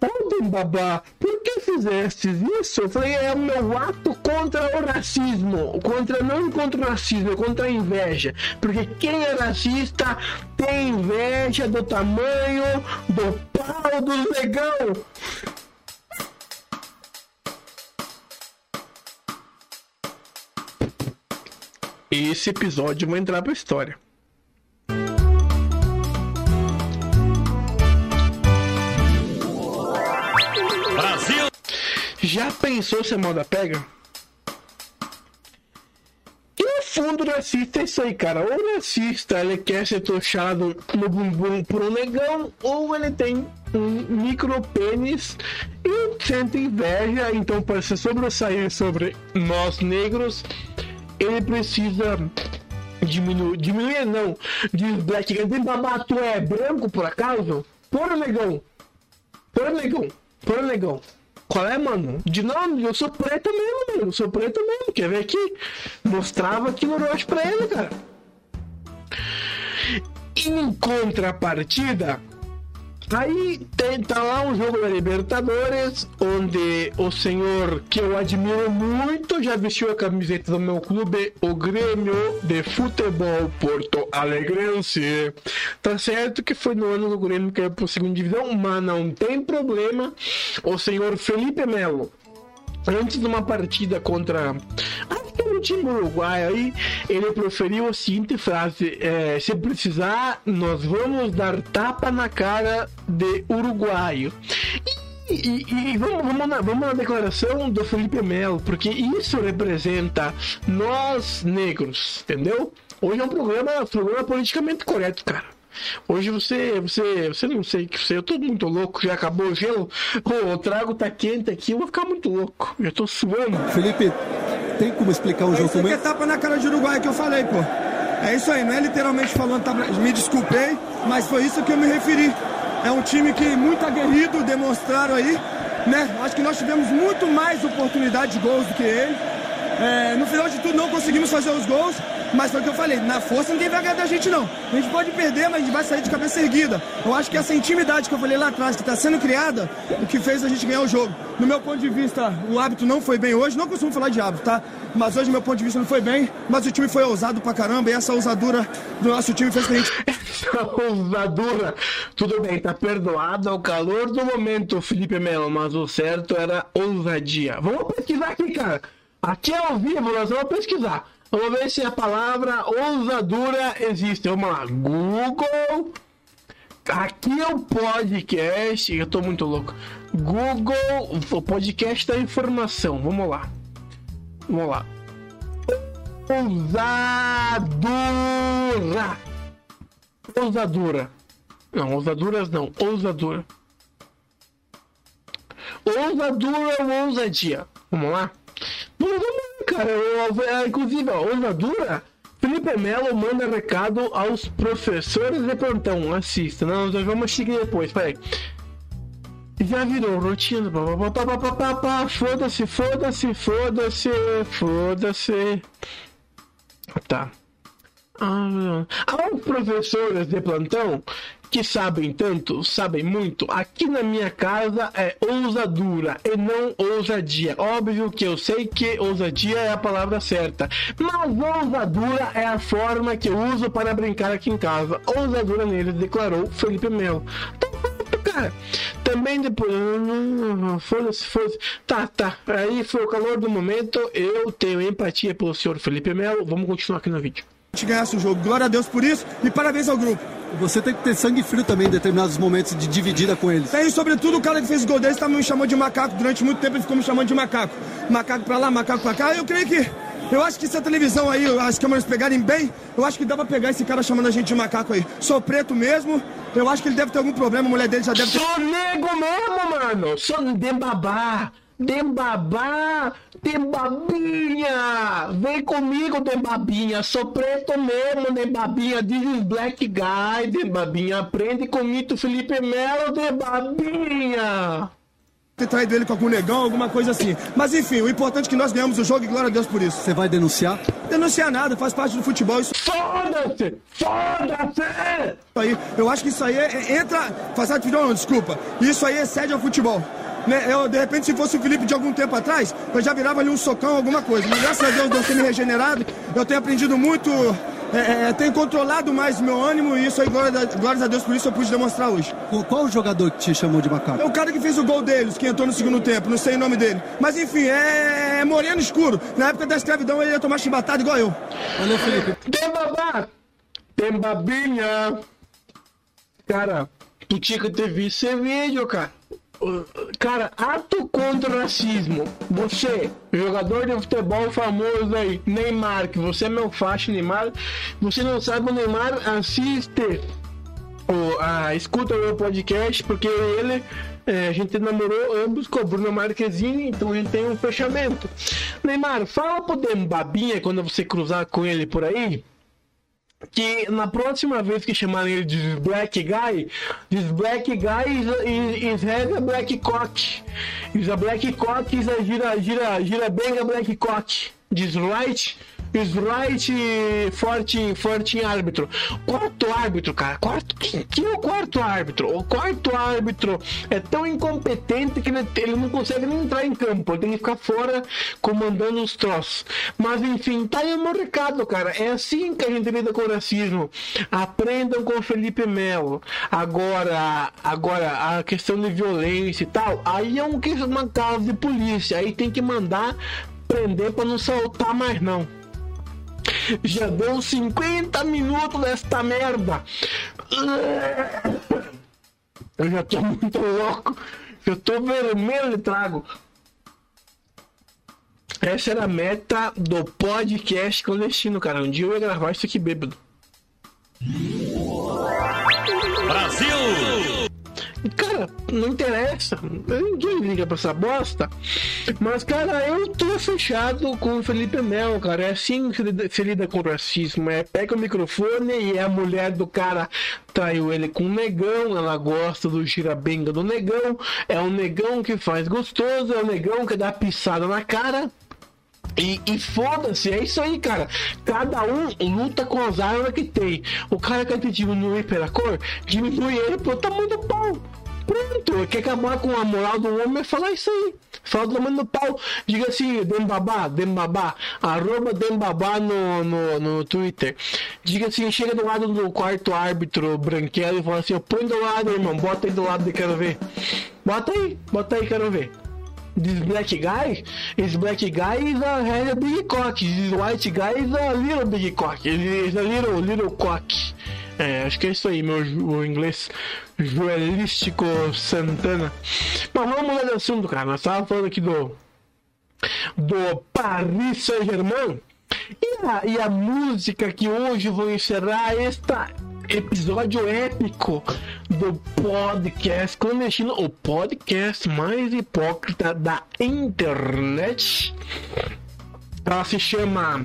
ô Dembabá, por que fizeste isso? Eu falei, é o meu ato contra o racismo, contra não contra o racismo, é contra a inveja, porque quem é racista tem inveja do tamanho do pau do negão. Esse episódio vai entrar pra história. Brasil! Já pensou se a moda pega? E fundo racista é isso aí, cara. Ou o racista ele quer ser tochado no bumbum por um negão, ou ele tem um micro pênis e sente inveja, então para se sobressair sobre nós negros, ele precisa diminuir, diminuir não, diz Black babá, tu é branco por acaso? Porra, negão. Porra, negão. Porra, negão. Qual é, mano? De nome, eu sou preto mesmo, mano. Eu sou preto mesmo. Quer ver aqui? Mostrava aqui no rosto pra ele, cara. Em contrapartida, Aí tem, tá lá um jogo da Libertadores, onde o senhor que eu admiro muito já vestiu a camiseta do meu clube, o Grêmio de Futebol Porto Alegrense. Tá certo que foi no ano do Grêmio que é pro segunda divisão, mas não tem problema. O senhor Felipe Melo antes de uma partida contra era um time uruguaio aí ele proferiu a seguinte frase é, se precisar nós vamos dar tapa na cara de uruguaio. E, e, e vamos, vamos, na, vamos na declaração do Felipe Melo porque isso representa nós negros entendeu? Hoje é um programa um programa politicamente correto cara Hoje você, você, você não sei que você, eu tô muito louco, já acabou o gelo. o trago tá quente aqui, eu vou ficar muito louco. Já tô suando. Felipe, tem como explicar um é jogo como é tapa na cara de Uruguai que eu falei, pô. É isso aí, não é literalmente falando, tá, me desculpei, mas foi isso que eu me referi. É um time que muito aguerrido, demonstraram aí, né? Acho que nós tivemos muito mais oportunidade de gols do que ele. É, no final de tudo não conseguimos fazer os gols, mas foi o que eu falei, na força ninguém vai ganhar da gente não. A gente pode perder, mas a gente vai sair de cabeça erguida. Eu acho que essa intimidade que eu falei lá atrás, que está sendo criada, o que fez a gente ganhar o jogo. No meu ponto de vista, o hábito não foi bem hoje, não costumo falar de hábito, tá? Mas hoje, meu ponto de vista, não foi bem, mas o time foi ousado pra caramba e essa ousadura do nosso time fez a gente... *laughs* Essa ousadura, tudo bem, tá perdoado ao calor do momento, Felipe Melo, mas o certo era ousadia. Vamos pesquisar aqui, cara. Aqui é ao vivo, nós vamos pesquisar. Vamos ver se a palavra ousadura existe. Vamos lá. Google. Aqui é o podcast. Eu tô muito louco. Google, o podcast da informação. Vamos lá. Vamos lá. Ousadura. Ousadura. Não, ousaduras não. Ousadura. Ousadura ou ousadia? Vamos lá? Vamos, vamos cara. Eu, é, inclusive, ó, ousadura. Felipe Melo manda recado aos professores de plantão. Assista. Não, nós vamos seguir depois. Peraí. Já virou rotina. Foda-se, foda-se, foda-se, foda-se. Tá. Ah, aos professores de plantão que sabem tanto, sabem muito, aqui na minha casa é ousadura e não ousadia. Óbvio que eu sei que ousadia é a palavra certa, mas ousadura é a forma que eu uso para brincar aqui em casa. Ousadura nele, declarou Felipe Melo. Cara, também depois. Foda-se, foda-se. Tá, tá. Aí foi o calor do momento. Eu tenho empatia pelo senhor Felipe Melo. Vamos continuar aqui no vídeo. A gente ganhasse o jogo. Glória a Deus por isso e parabéns ao grupo. Você tem que ter sangue frio também em determinados momentos de dividida com eles. Tem, sobretudo, o cara que fez o gol dele estava me chamando de macaco. Durante muito tempo ele ficou me chamando de macaco. Macaco pra lá, macaco pra cá. Eu creio que. Eu acho que se a televisão aí, as câmeras pegarem bem, eu acho que dá pra pegar esse cara chamando a gente de macaco aí. Sou preto mesmo, eu acho que ele deve ter algum problema, a mulher dele já deve ter. Sou nego mesmo, mano! Sou de babá! Dembabá, Dembabinha, vem comigo, Dembabinha, sou preto mesmo, Dembabinha, diz Black Guy, Dembabinha, aprende comigo, Felipe Melo, Dembabinha. Ter traído ele com algum negão, alguma coisa assim. Mas enfim, o importante é que nós ganhamos o jogo e glória a Deus por isso. Você vai denunciar? Denunciar nada, faz parte do futebol. Isso... Foda-se! Foda-se! Aí, eu acho que isso aí é, é, entra. Faz parte não, desculpa. Isso aí excede ao futebol. Né? Eu, de repente, se fosse o Felipe de algum tempo atrás, eu já virava ali um socão, alguma coisa. Mas graças a Deus, Deus tem me regenerado. Eu tenho aprendido muito, é, é, tenho controlado mais meu ânimo e isso aí, glórias a Deus, por isso eu pude demonstrar hoje. Qual o jogador que te chamou de macaco? É o cara que fez o gol deles, que entrou no segundo tempo, não sei o nome dele. Mas enfim, é, é moreno escuro. Na época da escravidão ele ia tomar chibatada igual eu. Valeu, Felipe. Dembabá! Dembabinha! Cara, tu tinha que ter visto esse vídeo, cara. Cara, ato contra o racismo. Você, jogador de futebol famoso aí, Neymar, que você é meu faixa, Neymar. Você não sabe o Neymar, assiste. O, a, escuta o meu podcast, porque ele. é, a gente namorou ambos com a Bruna Marquezine, então a gente tem um fechamento. Neymar, fala pro Dembabinha quando você cruzar com ele por aí que na próxima vez que chamarem ele de Black Guy, diz Black Guy is, is, is a Black Cock. Is a Black Cock is a gira, gira, gira a Black Cock. Diz right, is right forte, forte árbitro. Quarto árbitro, cara. Quarto, quem, quem é o quarto árbitro? O quarto árbitro é tão incompetente que ele, não consegue nem entrar em campo. Ele tem que ficar fora comandando os troços. Mas enfim, tá aí o meu recado, cara. É assim que a gente lida com o racismo. Aprendam com o Felipe Melo. Agora, agora a questão de violência e tal, aí é um, uma causa de polícia. Aí tem que mandar prender para não soltar mais não. Já deu 50 minutos desta merda. Eu já tô muito louco. Eu tô vermelho de trago. Essa era a meta do podcast clandestino, cara. Um dia eu ia gravar isso aqui bêbado. Brasil! Cara, não interessa. Ninguém liga pra essa bosta. Mas, cara, eu tô fechado com o Felipe Melo, cara. É assim que se lida, se lida com o racismo. É pega o microfone e a mulher do cara traiu ele com um negão. Ela gosta do girabenga do negão. É um negão que faz gostoso. É um negão que dá pisada na cara. E, e foda-se, é isso aí, cara. Cada um luta com as armas que tem. O cara quer diminuir pela cor, diminui ele pelo tamanho do pau. Pronto, quer acabar com a moral do homem é falar isso aí. Fala do tamanho do pau. Diga assim, Dembabá, Dembabá, arroba Dembabá no, no, no Twitter. Diga assim, chega do lado do quarto árbitro branquelo e fala assim, põe do lado, irmão, bota aí do lado e quero ver. Bota aí, bota aí, quero ver. This black guy, is black guy is a, big cock. This white guy is a little big cock. A little, little cock. É, acho que é isso aí, meu o inglês joelístico Santana. Mas vamos mudar de assunto, cara. Nós estávamos falando aqui do, do Paris Saint-Germain. E a, e a música que hoje vou encerrar esta episódio épico do podcast clandestino, o podcast mais hipócrita da internet. Ela se chama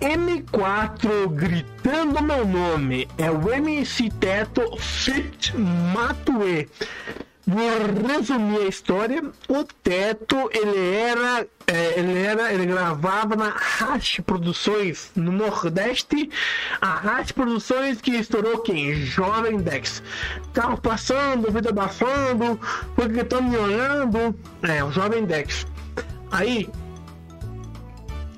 M4 gritando meu nome. É o MC Teto Fit Matue. Vou resumir a história. O Teto, ele era, é, ele era, ele gravava na Hash Produções no Nordeste. A Hash Produções que estourou quem? Jovem Dex. Carro passando, vida abafando, porque estão me olhando. É, o Jovem Dex. Aí,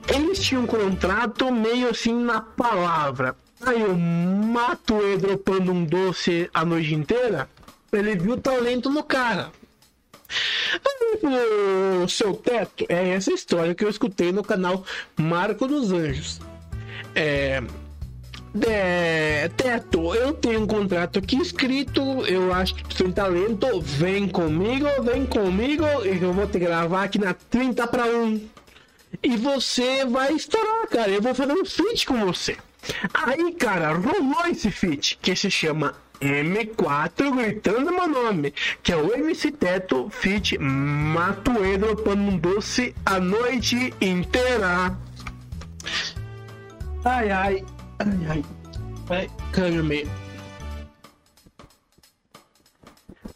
eles tinham um contrato meio assim na palavra. Aí o Matue dropando um doce a noite inteira ele viu o talento no cara. Falou, seu teto, é essa história que eu escutei no canal Marco dos Anjos. É, é, Teto, eu tenho um contrato aqui escrito, eu acho que tem talento, vem comigo, vem comigo, eu vou te gravar aqui na 30 para 1. E você vai estourar, cara, eu vou fazer um feat com você. Aí, cara, rolou esse feat, que se chama M4 gritando meu nome, que é o MC Teto Fit Matuedo dropando um doce a noite inteira. Ai, ai, ai, ai, ai, calma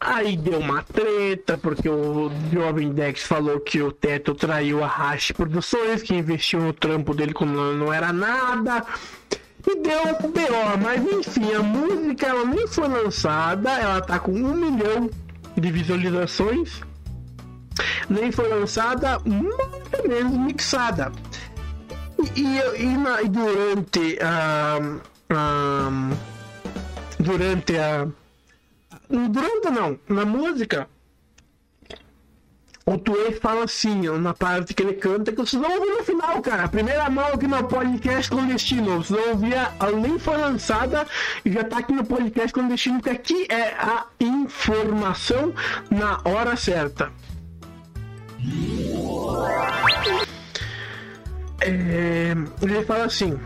Aí deu uma treta, porque o Jovem Dex falou que o Teto traiu a Hash Produções, que investiu no trampo dele quando não era nada. E deu um BO, mas enfim, a música ela nem foi lançada, ela tá com um milhão de visualizações, nem foi lançada, mais ou menos mixada. E, e, e, na, e durante a. durante a. Durante não, na música. O Tuê fala assim, na parte que ele canta, que vocês vão ouvir no final, cara. A primeira mão aqui no podcast clandestino. Vocês vão ouvir, a, nem foi lançada e já tá aqui no podcast clandestino, porque aqui é a informação na hora certa. É, ele fala assim: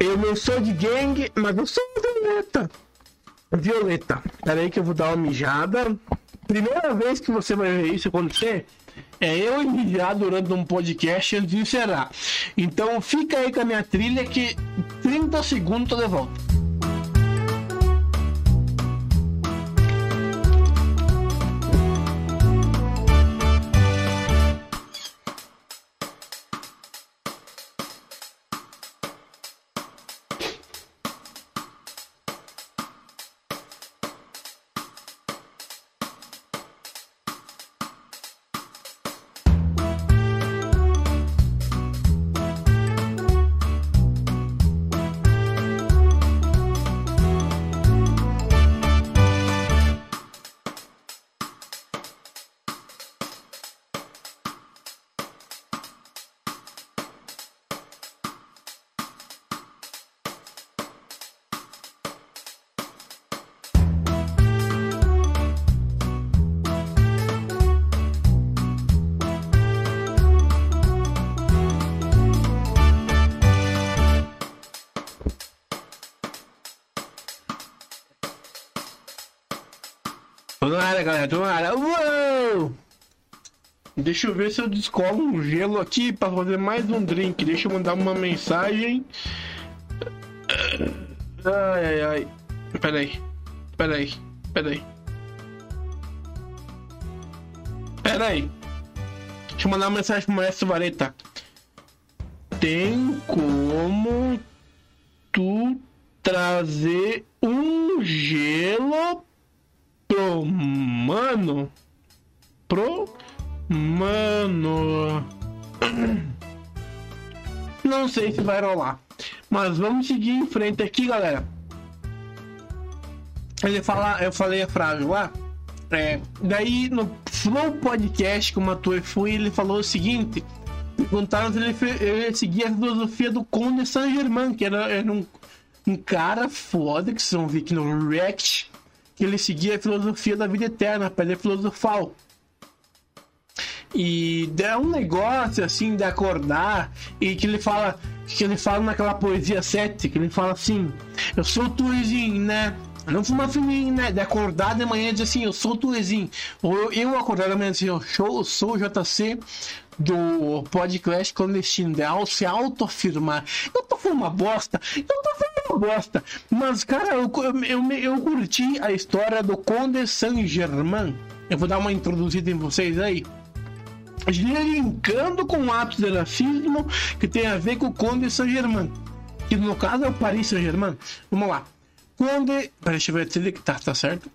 Eu não sou de gangue, mas eu sou violeta. Violeta. Pera aí que eu vou dar uma mijada. Primeira vez que você vai ver isso acontecer é eu mijar durante um podcast antes de encerrar. Então fica aí com a minha trilha que 30 segundos tô de volta. Na área, galera, área. Uou! Deixa eu ver se eu descolo um gelo aqui pra fazer mais um drink. Deixa eu mandar uma mensagem. Ai, ai, ai. Peraí. Peraí. Peraí. Peraí. Deixa eu mandar uma mensagem pro Maestro Vareta. Tem como tu trazer um gelo pro mano? Pro mano. *clears throat* Não sei se vai rolar. Mas vamos seguir em frente aqui, galera. Ele fala, eu falei a frase lá. É, daí no Flow Podcast, como a tua foi, ele falou o seguinte: perguntaram se ele, ele seguia a filosofia do Conde Saint-Germain, que era, era um, um cara foda que vocês vão ver aqui no React, que ele seguia a filosofia da vida eterna, para ele filosofal. E é um negócio assim de acordar e que ele fala que ele fala naquela poesia 7, que ele fala assim, eu sou tuizinho, né? Não fuma fininho, né? De acordar de manhã e dizer assim, eu sou tuizinho. Ou eu, acordar de manhã e dizer, eu sou, eu sou o JC do podcast clandestino, de se autoafirmar. Eu tô falando uma bosta, eu tô falando uma bosta. Mas, cara, eu, eu, eu, curti a história do Conde Saint-Germain. Eu vou dar uma introduzida em vocês aí linkando com atos de racismo que tem a ver com o Conde Saint-Germain, que no caso é o Paris Saint-Germain. Vamos lá. Conde. Deixa eu ver se tá, tá certo.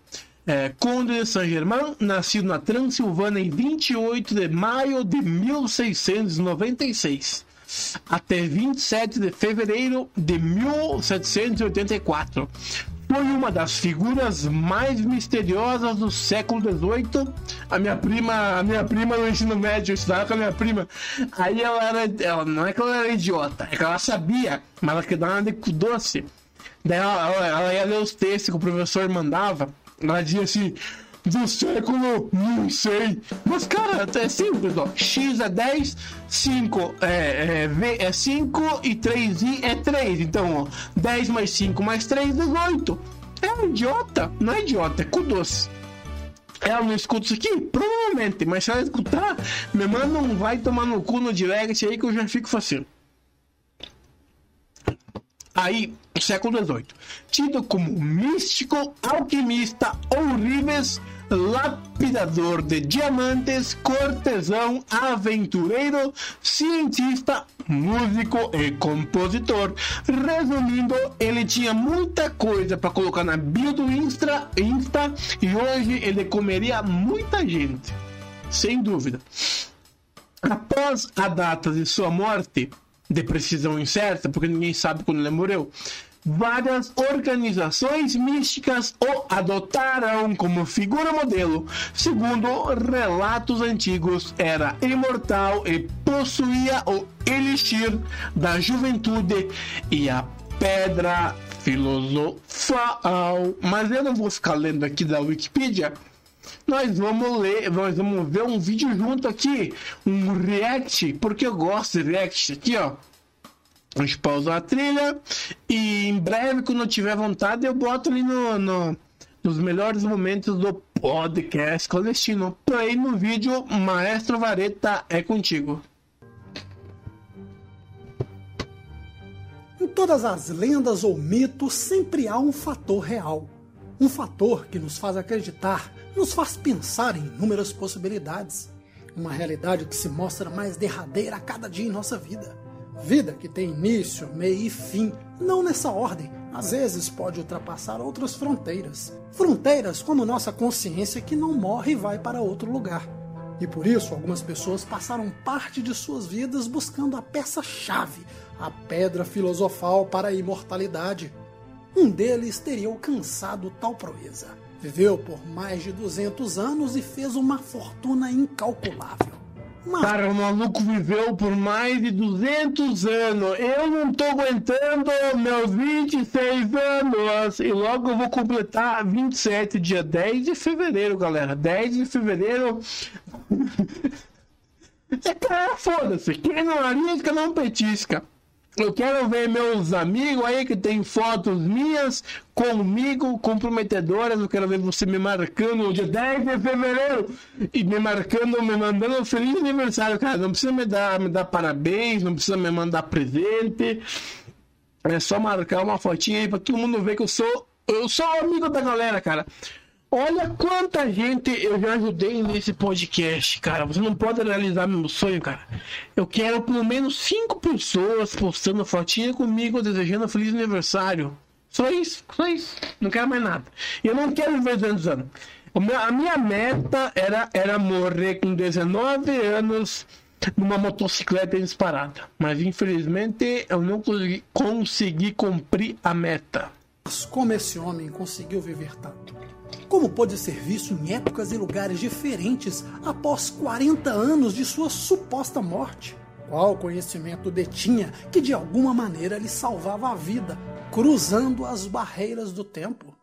É, Conde de Saint-Germain, nascido na Transilvânia em 28 de maio de 1696 até 27 de fevereiro de 1784. Foi uma das figuras mais misteriosas do século XVIII. A minha prima, a minha prima no ensino médio, eu estudava com a minha prima. Aí ela era, ela, não é que ela era idiota, é que ela sabia, mas ela queria dar uma de doce. Daí ela, ela, ela ia ler os textos que o professor mandava. Ela dizia assim: do século, não sei. Mas, cara, é simples, ó. X é 10, 5 é, é, v é 5 e 3i é 3. Então, ó, 10 mais 5 mais 3, 18. É um idiota. Não é idiota, é cu doce. Ela não escuta isso aqui? Provavelmente, mas se ela escutar, me manda um vai tomar no cu no direct aí que eu já fico facinho. Aí, século XVIII, tido como místico, alquimista, ourives, lapidador de diamantes, cortesão, aventureiro, cientista, músico e compositor. Resumindo, ele tinha muita coisa para colocar na bio do Insta, Insta e hoje ele comeria muita gente, sem dúvida. Após a data de sua morte, de precisão incerta, porque ninguém sabe quando ele morreu. várias organizações místicas o adotaram como figura modelo. Segundo relatos antigos, era imortal e possuía o elixir da juventude e a pedra filosofal. Mas eu não vou ficar lendo aqui da Wikipedia. Nós vamos ler, nós vamos ver um vídeo junto aqui, um react, porque eu gosto de react aqui, ó. A gente pausa a trilha e em breve, quando eu tiver vontade, eu boto ali no, no nos melhores momentos do podcast clandestino. Play no vídeo, Maestro Vareta é contigo. Em todas as lendas ou mitos sempre há um fator real. Um fator que nos faz acreditar, nos faz pensar em inúmeras possibilidades. Uma realidade que se mostra mais derradeira a cada dia em nossa vida. Vida que tem início, meio e fim, não nessa ordem, às vezes pode ultrapassar outras fronteiras. Fronteiras como nossa consciência que não morre e vai para outro lugar. E por isso, algumas pessoas passaram parte de suas vidas buscando a peça-chave, a pedra filosofal para a imortalidade. Um deles teria alcançado tal proeza. Viveu por mais de 200 anos e fez uma fortuna incalculável. Mas... Cara, o maluco viveu por mais de 200 anos. Eu não tô aguentando meus 26 anos. E logo eu vou completar 27, dia 10 de fevereiro, galera. 10 de fevereiro. *laughs* é, cara, foda-se. Quem não arrisca, não petisca. Eu quero ver meus amigos aí que tem fotos minhas comigo comprometedoras. Eu quero ver você me marcando no dia 10 de fevereiro e me marcando, me mandando um feliz aniversário, cara. Não precisa me dar, me dar parabéns, não precisa me mandar presente. É só marcar uma fotinha aí pra todo mundo ver que eu sou, eu sou amigo da galera, cara. Olha quanta gente eu já ajudei nesse podcast, cara. Você não pode realizar meu sonho, cara. Eu quero pelo menos cinco pessoas postando fotinha comigo, desejando um feliz aniversário. Só isso, só isso. Não quero mais nada. Eu não quero viver 200 anos. A minha meta era, era morrer com 19 anos numa motocicleta disparada. Mas infelizmente eu não consegui, consegui cumprir a meta. Mas como esse homem conseguiu viver tanto? Como pôde ser visto em épocas e lugares diferentes após 40 anos de sua suposta morte. Qual conhecimento detinha que de alguma maneira lhe salvava a vida, cruzando as barreiras do tempo?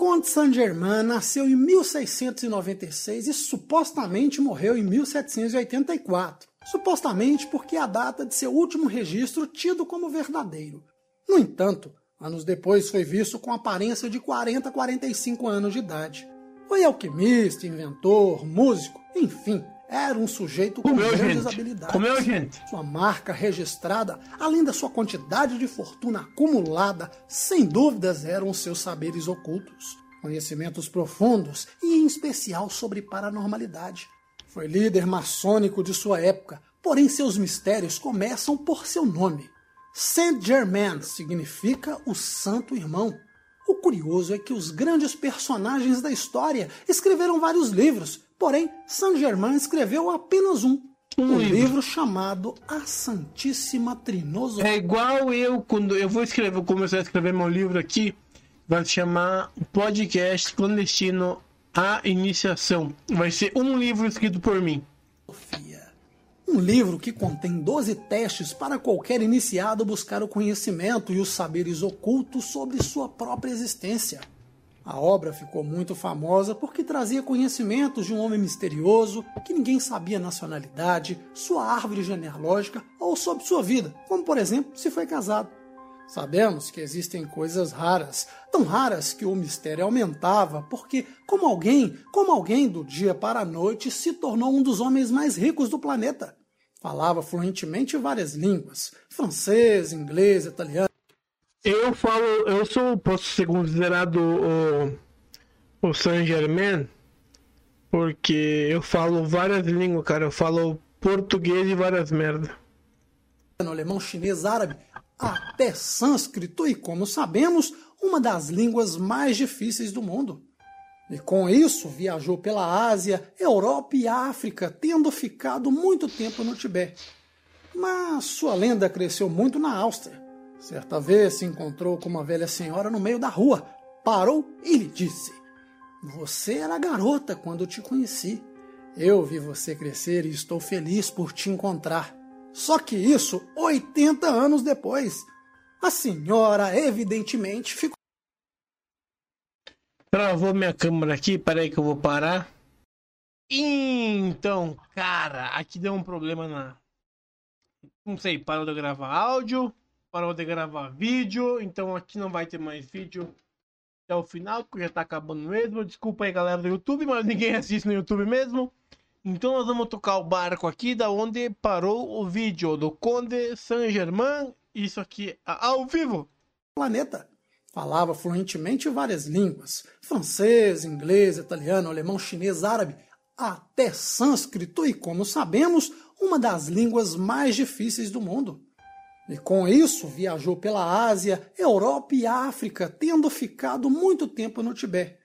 Comte Saint-Germain nasceu em 1696 e supostamente morreu em 1784. Supostamente porque é a data de seu último registro tido como verdadeiro. No entanto, Anos depois foi visto com aparência de 40 a 45 anos de idade. Foi alquimista, inventor, músico, enfim, era um sujeito com Comeu, grandes gente. habilidades. Comeu, gente. Sua marca registrada, além da sua quantidade de fortuna acumulada, sem dúvidas eram seus saberes ocultos, conhecimentos profundos e em especial sobre paranormalidade. Foi líder maçônico de sua época, porém seus mistérios começam por seu nome. Saint-Germain significa o Santo Irmão. O curioso é que os grandes personagens da história escreveram vários livros, porém Saint-Germain escreveu apenas um. Um, um livro. livro. chamado A Santíssima Trinosofia. É igual eu, quando eu vou escrever, vou começar a escrever meu livro aqui, vai se chamar Podcast Clandestino A Iniciação. Vai ser um livro escrito por mim. Sofia. Um livro que contém 12 testes para qualquer iniciado buscar o conhecimento e os saberes ocultos sobre sua própria existência. A obra ficou muito famosa porque trazia conhecimentos de um homem misterioso que ninguém sabia nacionalidade, sua árvore genealógica ou sobre sua vida, como por exemplo se foi casado. Sabemos que existem coisas raras, tão raras que o mistério aumentava, porque como alguém, como alguém do dia para a noite se tornou um dos homens mais ricos do planeta. Falava fluentemente várias línguas: francês, inglês, italiano. Eu falo, eu sou, posso ser considerado o, o Saint Germain, porque eu falo várias línguas, cara. Eu falo português e várias merda. Alemão, chinês, árabe, até sânscrito e, como sabemos, uma das línguas mais difíceis do mundo. E com isso viajou pela Ásia, Europa e África, tendo ficado muito tempo no Tibete. Mas sua lenda cresceu muito na Áustria. Certa vez se encontrou com uma velha senhora no meio da rua, parou e lhe disse: Você era garota quando te conheci. Eu vi você crescer e estou feliz por te encontrar. Só que isso 80 anos depois. A senhora, evidentemente, ficou. Travou minha câmera aqui, peraí que eu vou parar. Então, cara, aqui deu um problema na. Não sei, parou de gravar áudio, parou de gravar vídeo, então aqui não vai ter mais vídeo até o final, porque já tá acabando mesmo. Desculpa aí, galera do YouTube, mas ninguém assiste no YouTube mesmo. Então nós vamos tocar o barco aqui da onde parou o vídeo do Conde Saint-Germain. Isso aqui ao vivo. Planeta. Falava fluentemente várias línguas: francês, inglês, italiano, alemão, chinês, árabe, até sânscrito e, como sabemos, uma das línguas mais difíceis do mundo. E com isso viajou pela Ásia, Europa e África, tendo ficado muito tempo no Tibete.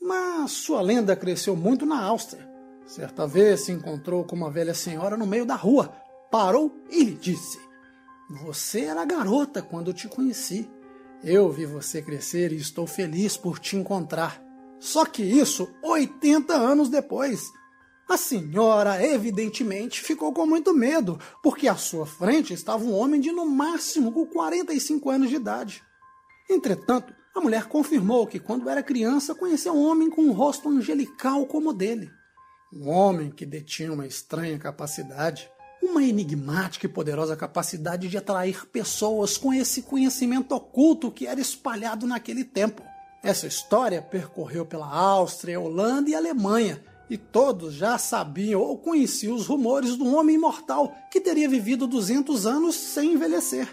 Mas sua lenda cresceu muito na Áustria. Certa vez se encontrou com uma velha senhora no meio da rua, parou e lhe disse: Você era garota quando te conheci. Eu vi você crescer e estou feliz por te encontrar. Só que isso 80 anos depois. A senhora, evidentemente, ficou com muito medo, porque à sua frente estava um homem de no máximo com 45 anos de idade. Entretanto, a mulher confirmou que quando era criança conheceu um homem com um rosto angelical como o dele. Um homem que detinha uma estranha capacidade, uma enigmática e poderosa capacidade de atrair pessoas com esse conhecimento oculto que era espalhado naquele tempo. Essa história percorreu pela Áustria, Holanda e Alemanha, e todos já sabiam ou conheciam os rumores do homem imortal que teria vivido 200 anos sem envelhecer.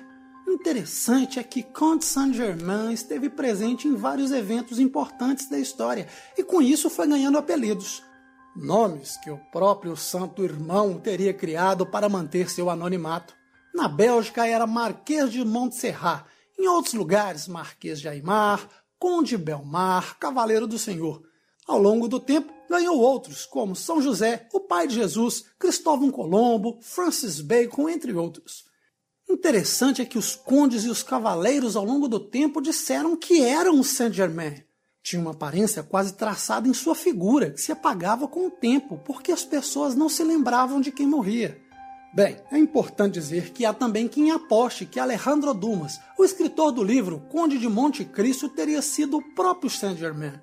Interessante é que Comte Saint-Germain esteve presente em vários eventos importantes da história e com isso foi ganhando apelidos. Nomes que o próprio Santo Irmão teria criado para manter seu anonimato. Na Bélgica era Marquês de Montserrat, em outros lugares Marquês de Aymar, Conde Belmar, Cavaleiro do Senhor. Ao longo do tempo, ganhou outros, como São José, o pai de Jesus, Cristóvão Colombo, Francis Bacon, entre outros. Interessante é que os condes e os cavaleiros ao longo do tempo disseram que eram Saint-Germain. Tinha uma aparência quase traçada em sua figura, que se apagava com o tempo, porque as pessoas não se lembravam de quem morria. Bem, é importante dizer que há também quem aposte que Alejandro Dumas, o escritor do livro Conde de Monte Cristo, teria sido o próprio Saint-Germain.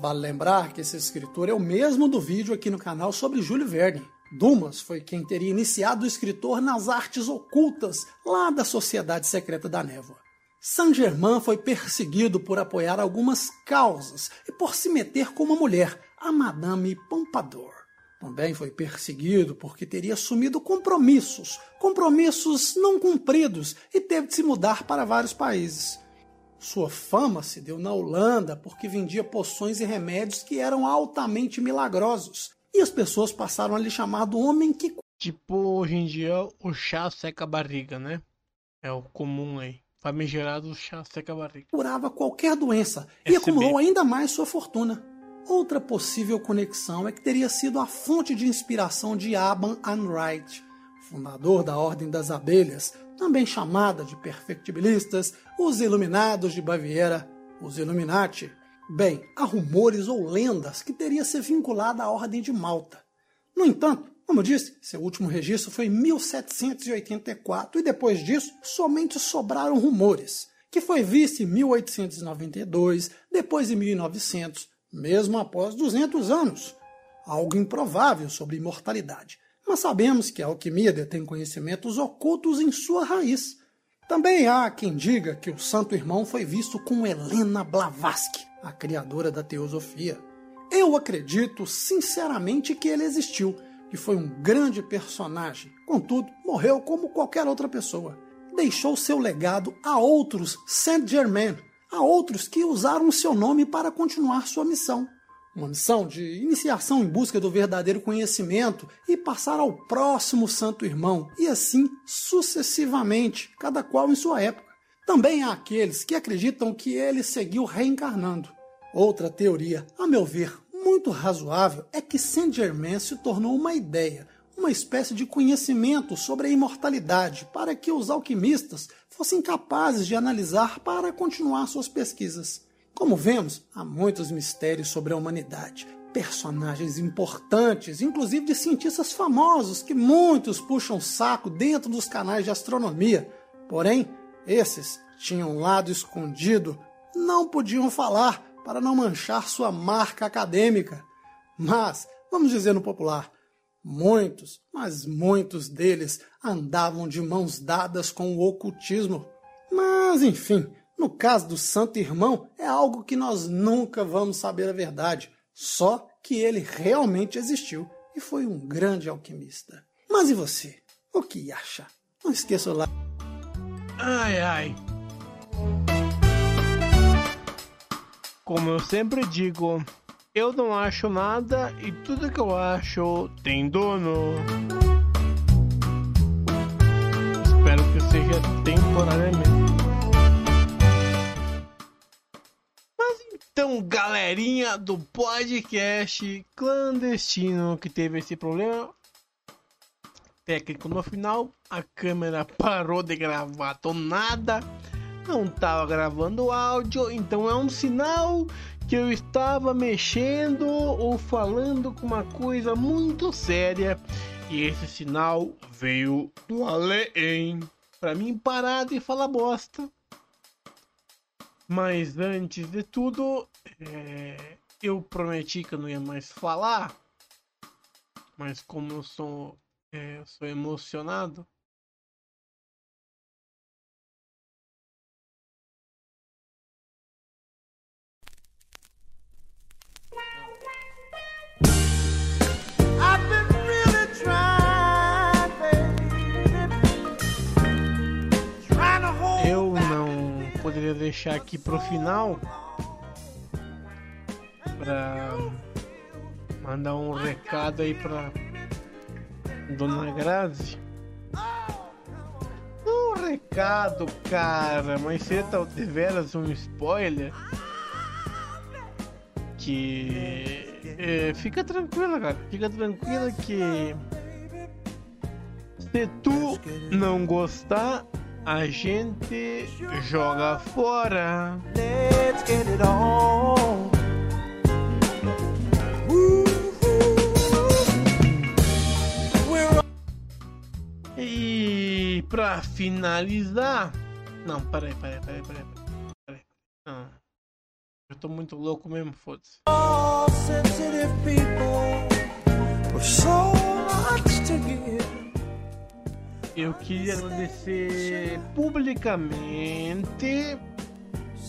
Vale lembrar que esse escritor é o mesmo do vídeo aqui no canal sobre Júlio Verne. Dumas foi quem teria iniciado o escritor nas artes ocultas lá da Sociedade Secreta da Névoa. Saint-Germain foi perseguido por apoiar algumas causas e por se meter com uma mulher, a Madame Pompadour. Também foi perseguido porque teria assumido compromissos, compromissos não cumpridos, e teve de se mudar para vários países. Sua fama se deu na Holanda porque vendia poções e remédios que eram altamente milagrosos, e as pessoas passaram a lhe chamar do homem que. Tipo, hoje em dia o chá seca a barriga, né? É o comum aí. Famigerado chá seca a barriga. Curava qualquer doença e acumulou ainda mais sua fortuna. Outra possível conexão é que teria sido a fonte de inspiração de Aban Anwright, fundador da Ordem das Abelhas, também chamada de perfectibilistas, os Iluminados de Baviera, os Illuminati. Bem, há rumores ou lendas que teria se vinculado à Ordem de Malta. No entanto, como eu disse, seu último registro foi em 1784 e depois disso somente sobraram rumores, que foi visto em 1892, depois em 1900, mesmo após 200 anos. Algo improvável sobre imortalidade. Mas sabemos que a alquimia detém conhecimentos ocultos em sua raiz. Também há quem diga que o Santo Irmão foi visto com Helena Blavatsky, a criadora da teosofia. Eu acredito sinceramente que ele existiu, que foi um grande personagem. Contudo, morreu como qualquer outra pessoa. Deixou seu legado a outros Saint-Germain, a outros que usaram seu nome para continuar sua missão. Uma missão de iniciação em busca do verdadeiro conhecimento e passar ao próximo santo irmão, e assim sucessivamente, cada qual em sua época. Também há aqueles que acreditam que ele seguiu reencarnando. Outra teoria, a meu ver, muito razoável, é que Saint-Germain se tornou uma ideia, uma espécie de conhecimento sobre a imortalidade para que os alquimistas fossem capazes de analisar para continuar suas pesquisas. Como vemos, há muitos mistérios sobre a humanidade, personagens importantes, inclusive de cientistas famosos que muitos puxam saco dentro dos canais de astronomia. Porém, esses tinham um lado escondido, não podiam falar para não manchar sua marca acadêmica. Mas, vamos dizer no popular, muitos, mas muitos deles andavam de mãos dadas com o ocultismo. Mas, enfim, no caso do Santo Irmão, é algo que nós nunca vamos saber a verdade, só que ele realmente existiu e foi um grande alquimista. Mas e você? O que acha? Não esqueça lá. Ai, ai. Como eu sempre digo, eu não acho nada e tudo que eu acho tem dono. Espero que seja temporariamente. Mas então, galerinha do podcast clandestino que teve esse problema técnico no final, a câmera parou de gravar do nada não estava gravando áudio, então é um sinal que eu estava mexendo ou falando com uma coisa muito séria e esse sinal veio do além para mim parar de falar bosta. Mas antes de tudo, é, eu prometi que eu não ia mais falar, mas como eu sou, é, eu sou emocionado. Poderia deixar aqui pro final para mandar um recado aí pra Dona Grazi. Um recado, cara, mas você tá um spoiler que é, fica tranquila, cara. Fica tranquila que se tu não gostar, a gente joga fora. Let's get it on. E pra finalizar. Não, peraí, peraí, peraí, peraí. peraí. Não. Eu tô muito louco mesmo, foda-se. All sensitive people with so much to give. Eu queria agradecer publicamente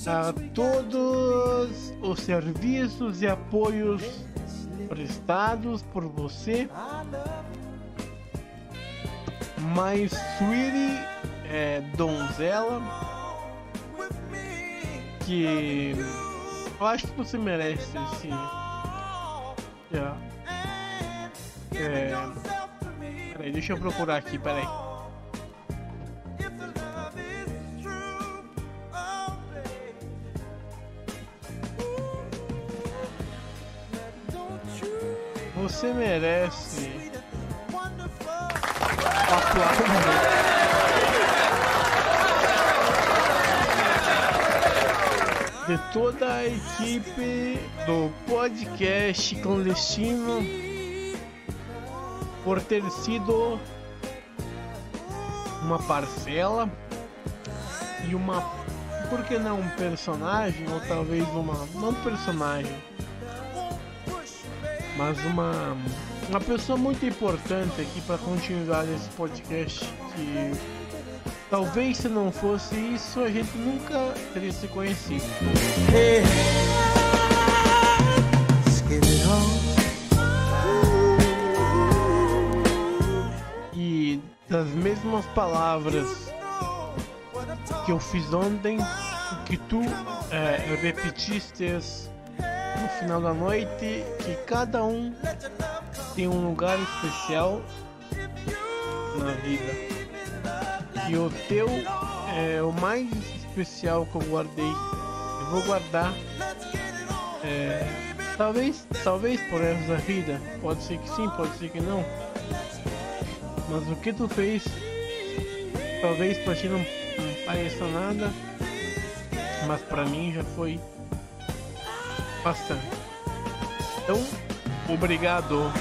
a todos os serviços e apoios prestados por você. Mais Sweetie é, Donzela, que eu acho que você merece esse. Yeah. É, peraí, deixa eu procurar aqui, peraí. Você merece. De toda a equipe do podcast clandestino por ter sido uma parcela e uma por que não um personagem ou talvez uma não personagem mas uma uma pessoa muito importante aqui para continuar esse podcast que talvez se não fosse isso a gente nunca teria se conhecido. E das mesmas palavras que eu fiz ontem, que tu é, repetiste final da noite, que cada um tem um lugar especial na vida. E o teu é o mais especial que eu guardei. Eu vou guardar. é, talvez, talvez por resto da vida. Pode ser que sim, pode ser que não. Mas o que tu fez, talvez pra ti não, não pareça nada, mas pra mim já foi bastante. Então, obrigado.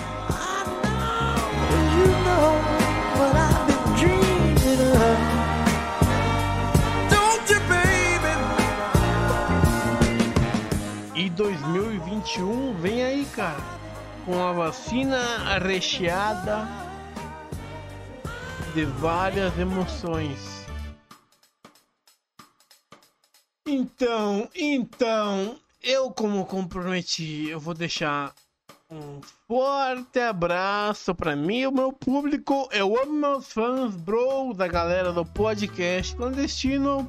E 2021 vem aí, cara, com a vacina recheada de várias emoções. Então, então, eu como comprometi, eu vou deixar um forte abraço pra mim e o meu público. Eu amo meus fãs, bro, da galera do podcast clandestino.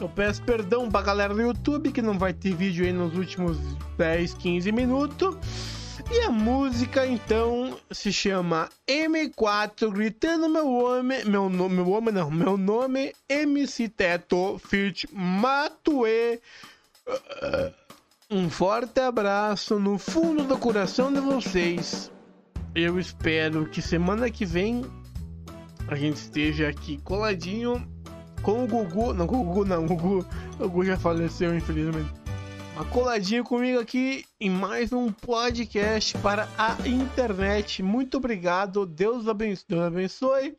Eu peço perdão pra galera do YouTube que não vai ter vídeo aí nos últimos 10, 15 minutos. E a música então se chama M4 gritando meu nome, meu nome, meu nome não, meu nome MC Teto Fit Matue. Um forte abraço no fundo do coração de vocês. Eu espero que semana que vem a gente esteja aqui coladinho com o Gugu. Não, com o Gugu não, o Gugu, o Gugu já faleceu, infelizmente. Mas coladinho comigo aqui em mais um podcast para a internet. Muito obrigado, Deus abençoe. Deus abençoe.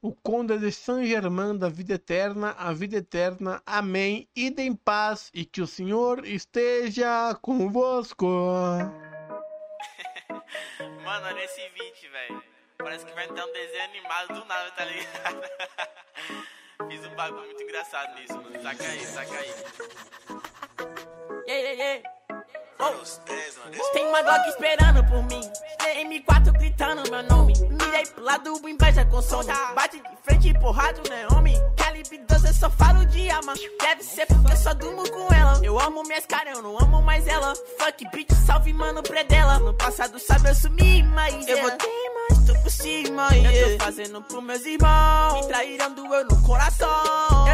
O Conde de Saint Germain da vida eterna, a vida eterna. Amém. Ide em paz e que o Senhor esteja convosco. *laughs* Mano, olha esse vídeo, velho. Parece que vai entrar um desenho animado do nada, tá ligado? *laughs* Fiz um bagulho muito engraçado nisso, mano. Saca aí, saca aí. Yeah, yeah, yeah. Oh. Tem uma Glock esperando por mim. M4 gritando meu nome. Mirei pro lado, inveja consome. Bate de frente, porrado, né, homem? Calibre 12, eu só falo de arma. Deve ser porque eu só durmo com ela. Eu amo minhas caras, eu não amo mais ela. Fuck, bitch, salve, mano, predela. No passado, sabe, eu sumi, mas eu vou ter mais, tô por cima, yeah. Eu tô fazendo pros meus irmãos. Me traíram, doeu no coração.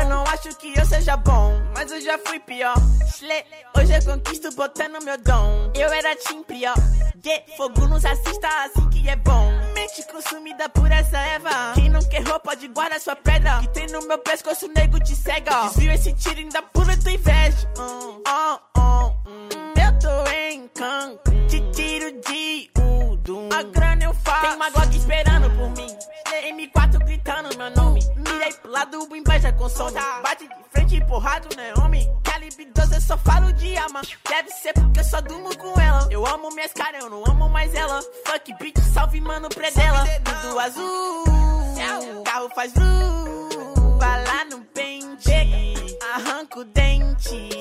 Eu não acho que eu seja bom, mas eu já fui pior. Slay, hoje eu conquisto botando meu dom. Eu era tim pior. Yeah, fogo nos assista assim que é bom. Mente consumida por essa Eva. Quem não quer roupa de guarda sua pedra. Que tem no meu pescoço, nego te cega. Desvio esse tiro ainda pula tua inveja. Hum, oh, oh, hum. Eu tô em Cancún. Te tiro de Udum. A grana eu faço. Tem uma Glock esperando por mim. M4 gritando meu nome. Mirei pro lado, o inveja consome. Bate de frente, porrado, né, homem? Calibre 12, eu só falo de arma. Deve ser porque eu só durmo com ela. Eu amo minhas caras, eu não amo mais ela. Fuck, bitch, salve, mano, predela. Tudo azul. Carro faz vru. Bala no pente. Arranca o dente.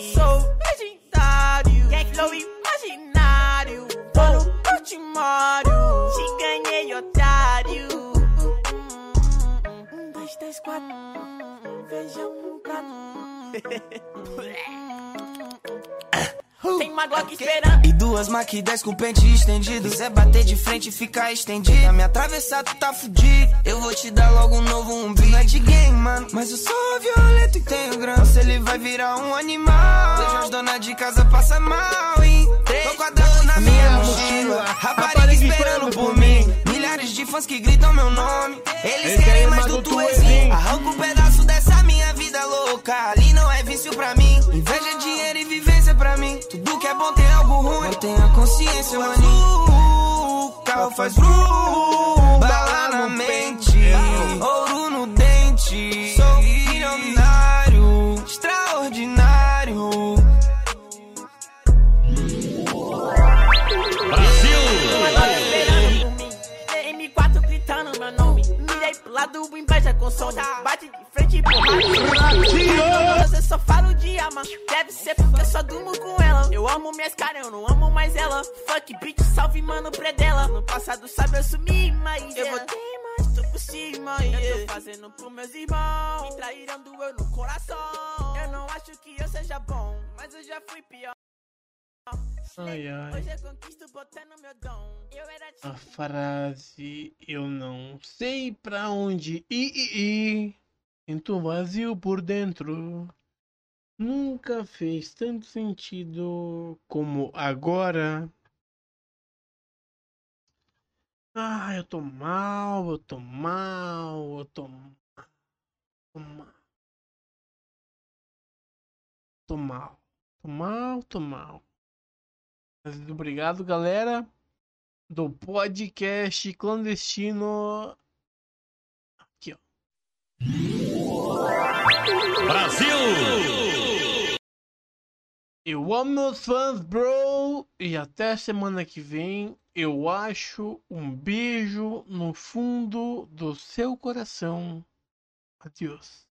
Uma Glock esperando. E duas Mac 10 com pente estendido. Quiser bater de frente e ficar estendido. Pra me atravessar, tu tá fudido. Eu vou te dar logo um novo umbigo. Não é de game, mano. Mas eu sou violento e tenho grana. Se ele vai virar um animal. Vejo as donas de casa passa mal, hein? Tô quadrado na minha mochila. Rapariga esperando por mim. Milhares de fãs que gritam meu nome. Eles querem mais do tuezinho. Arranca um pedaço dessa minha vida louca. Ali não é vício pra mim. Inveja, dinheiro e pra mim. Tudo que é bom tem algo ruim. Mantenha a consciência, maninho. Carro faz bru, bala na mente, ouro no dente. Sou Lado, o inveja consome. Bate de frente, porrada. Eu só falo de arma. Deve ser porque eu só durmo com ela. Eu amo minhas caras, eu não amo mais ela. Fuck, bitch, salve, mano, predela. No passado, sabe, eu sumi, mas eu vou ter mais, tô por cima, Eu tô fazendo pros meus irmãos. Me traíram, doeu no coração. Eu não acho que eu seja bom, mas eu já fui pior. Ai, ai. Hoje eu conquisto botando meu dom. Eu era A frase eu não sei pra onde ir, ir, ir. Sinto vazio por dentro. Nunca fez tanto sentido como agora. Ah, eu tô mal, eu tô mal, eu tô mal. Tô mal. Tô mal. Tô mal, tô mal. Mas obrigado, galera, do podcast clandestino. Aqui, ó. Brasil! Eu amo meus fãs, bro. E até semana que vem. Eu acho um beijo no fundo do seu coração. Adiós.